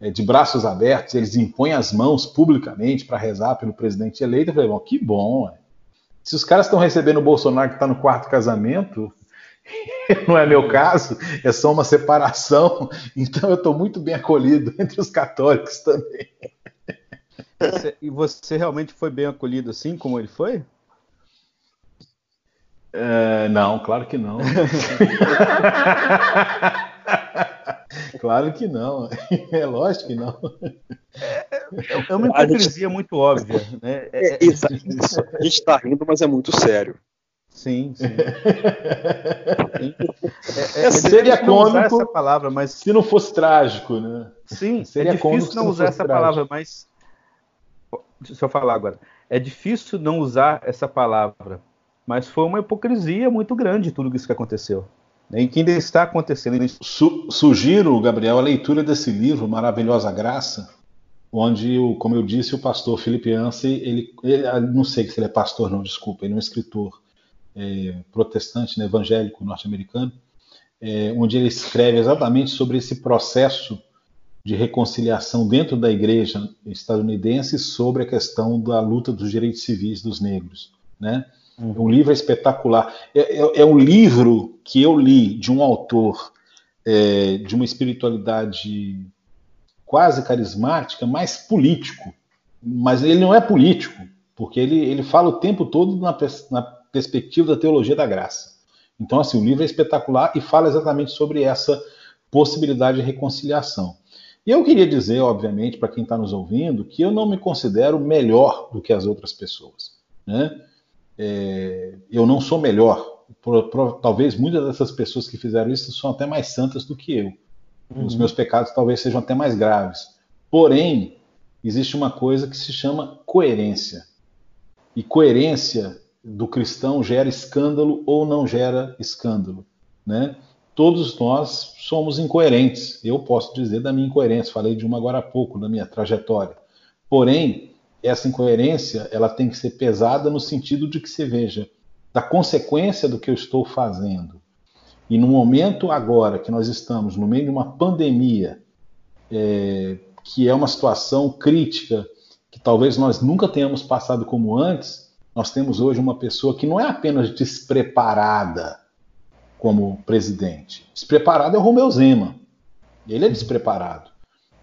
é, de braços abertos, eles impõem as mãos publicamente para rezar pelo presidente eleito, eu falei, bom, que bom. Se os caras estão recebendo o Bolsonaro que está no quarto casamento, não é meu caso, é só uma separação, então eu estou muito bem acolhido entre os católicos também. E você realmente foi bem acolhido assim como ele foi? É, não, claro que não. Claro que não. É lógico que não. É, é uma hipocrisia muito óbvia. Né? É, é, isso, isso, a gente está rindo, mas é muito sério. Sim, sim. É, é, seria cômico essa palavra, mas se não fosse trágico, né? Sim, seria é difícil não usar essa trágico. palavra, mas deixa eu falar agora. É difícil não usar essa palavra, mas foi uma hipocrisia muito grande tudo isso que aconteceu. E que ainda está acontecendo. Su sugiro, Gabriel, a leitura desse livro, Maravilhosa Graça, onde, como eu disse, o pastor Felipe Anse, ele, ele, não sei se ele é pastor, não, desculpa, ele é um escritor é, protestante, né, evangélico norte-americano, é, onde ele escreve exatamente sobre esse processo de reconciliação dentro da igreja estadunidense sobre a questão da luta dos direitos civis dos negros, né? Um livro espetacular. É, é, é, um livro que eu li de um autor é, de uma espiritualidade quase carismática, mais político. Mas ele não é político, porque ele, ele fala o tempo todo na, na perspectiva da teologia da graça. Então, assim, o livro é espetacular e fala exatamente sobre essa possibilidade de reconciliação. E eu queria dizer, obviamente, para quem está nos ouvindo, que eu não me considero melhor do que as outras pessoas. Né? É, eu não sou melhor. Por, por, talvez muitas dessas pessoas que fizeram isso são até mais santas do que eu. Uhum. Os meus pecados talvez sejam até mais graves. Porém, existe uma coisa que se chama coerência. E coerência do cristão gera escândalo ou não gera escândalo, né? Todos nós somos incoerentes. Eu posso dizer da minha incoerência, falei de uma agora há pouco, da minha trajetória. Porém, essa incoerência, ela tem que ser pesada no sentido de que se veja da consequência do que eu estou fazendo. E no momento agora que nós estamos no meio de uma pandemia, é, que é uma situação crítica, que talvez nós nunca tenhamos passado como antes, nós temos hoje uma pessoa que não é apenas despreparada como presidente. Despreparado é o Romeu Zema. Ele é despreparado.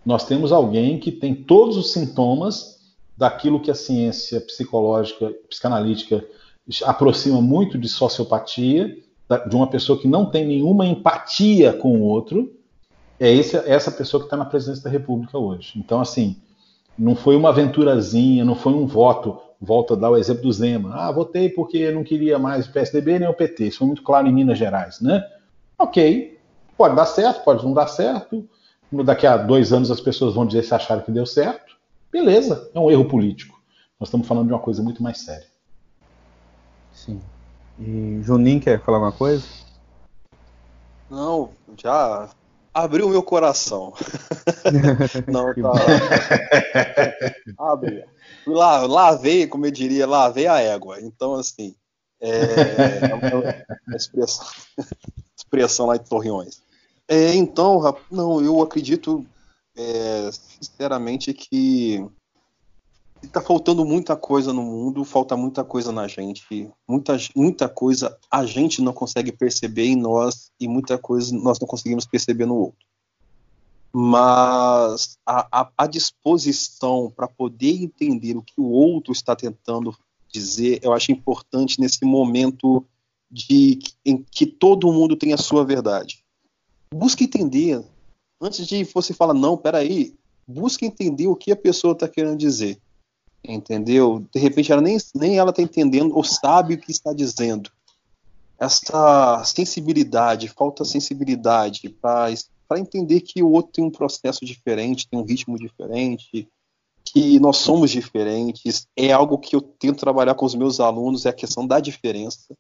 Nós temos alguém que tem todos os sintomas daquilo que a ciência psicológica, psicanalítica aproxima muito de sociopatia, de uma pessoa que não tem nenhuma empatia com o outro. É esse, essa pessoa que está na presidência da República hoje. Então, assim, não foi uma aventurazinha, não foi um voto volto a dar o exemplo do Zema. Ah, votei porque não queria mais o PSDB nem o PT. Isso foi muito claro em Minas Gerais, né? Ok, pode dar certo, pode não dar certo. Daqui a dois anos as pessoas vão dizer se acharam que deu certo. Beleza, é um erro político. Nós estamos falando de uma coisa muito mais séria. Sim. E Juninho quer falar alguma coisa? Não, já abriu meu coração. não, tá. Abre. Lá, lavei, como eu diria, lavei a égua. Então, assim, é, é uma expressão, expressão lá de Torreões. É, então, não, eu acredito é, sinceramente que está faltando muita coisa no mundo, falta muita coisa na gente, muita, muita coisa a gente não consegue perceber em nós e muita coisa nós não conseguimos perceber no outro mas a, a, a disposição para poder entender o que o outro está tentando dizer, eu acho importante nesse momento de em que todo mundo tem a sua verdade. Busque entender. Antes de você falar, não, peraí, busque entender o que a pessoa está querendo dizer. Entendeu? De repente ela nem, nem ela está entendendo ou sabe o que está dizendo. Essa sensibilidade, falta sensibilidade para entender que o outro tem um processo diferente, tem um ritmo diferente, que nós somos diferentes. É algo que eu tento trabalhar com os meus alunos, é a questão da diferença.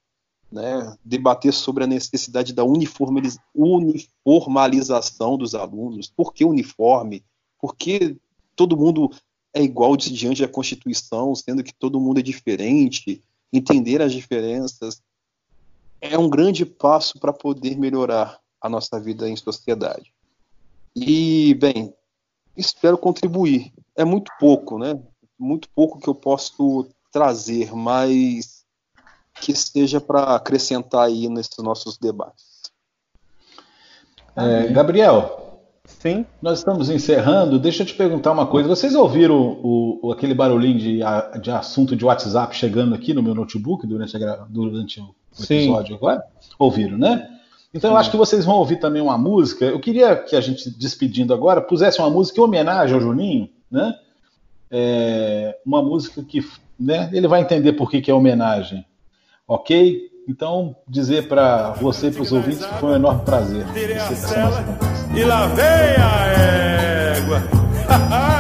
Né? Debater sobre a necessidade da uniformização dos alunos. Por que uniforme? Por que todo mundo é igual diante da Constituição, sendo que todo mundo é diferente, entender as diferenças é um grande passo para poder melhorar a nossa vida em sociedade. E, bem, espero contribuir. É muito pouco, né? Muito pouco que eu posso trazer, mas que seja para acrescentar aí nesses nossos debates. É, Gabriel, sim, nós estamos encerrando. Deixa eu te perguntar uma coisa. Vocês ouviram o, o, aquele barulhinho de, de assunto de WhatsApp chegando aqui no meu notebook durante, a, durante o episódio sim. agora? Ouviram, né? Então sim. eu acho que vocês vão ouvir também uma música. Eu queria que a gente, despedindo agora, pusesse uma música em homenagem ao Juninho, né? É, uma música que né, ele vai entender por que, que é homenagem. Ok? Então, dizer para você e para os ouvintes que foi um enorme prazer. E lá vem a égua.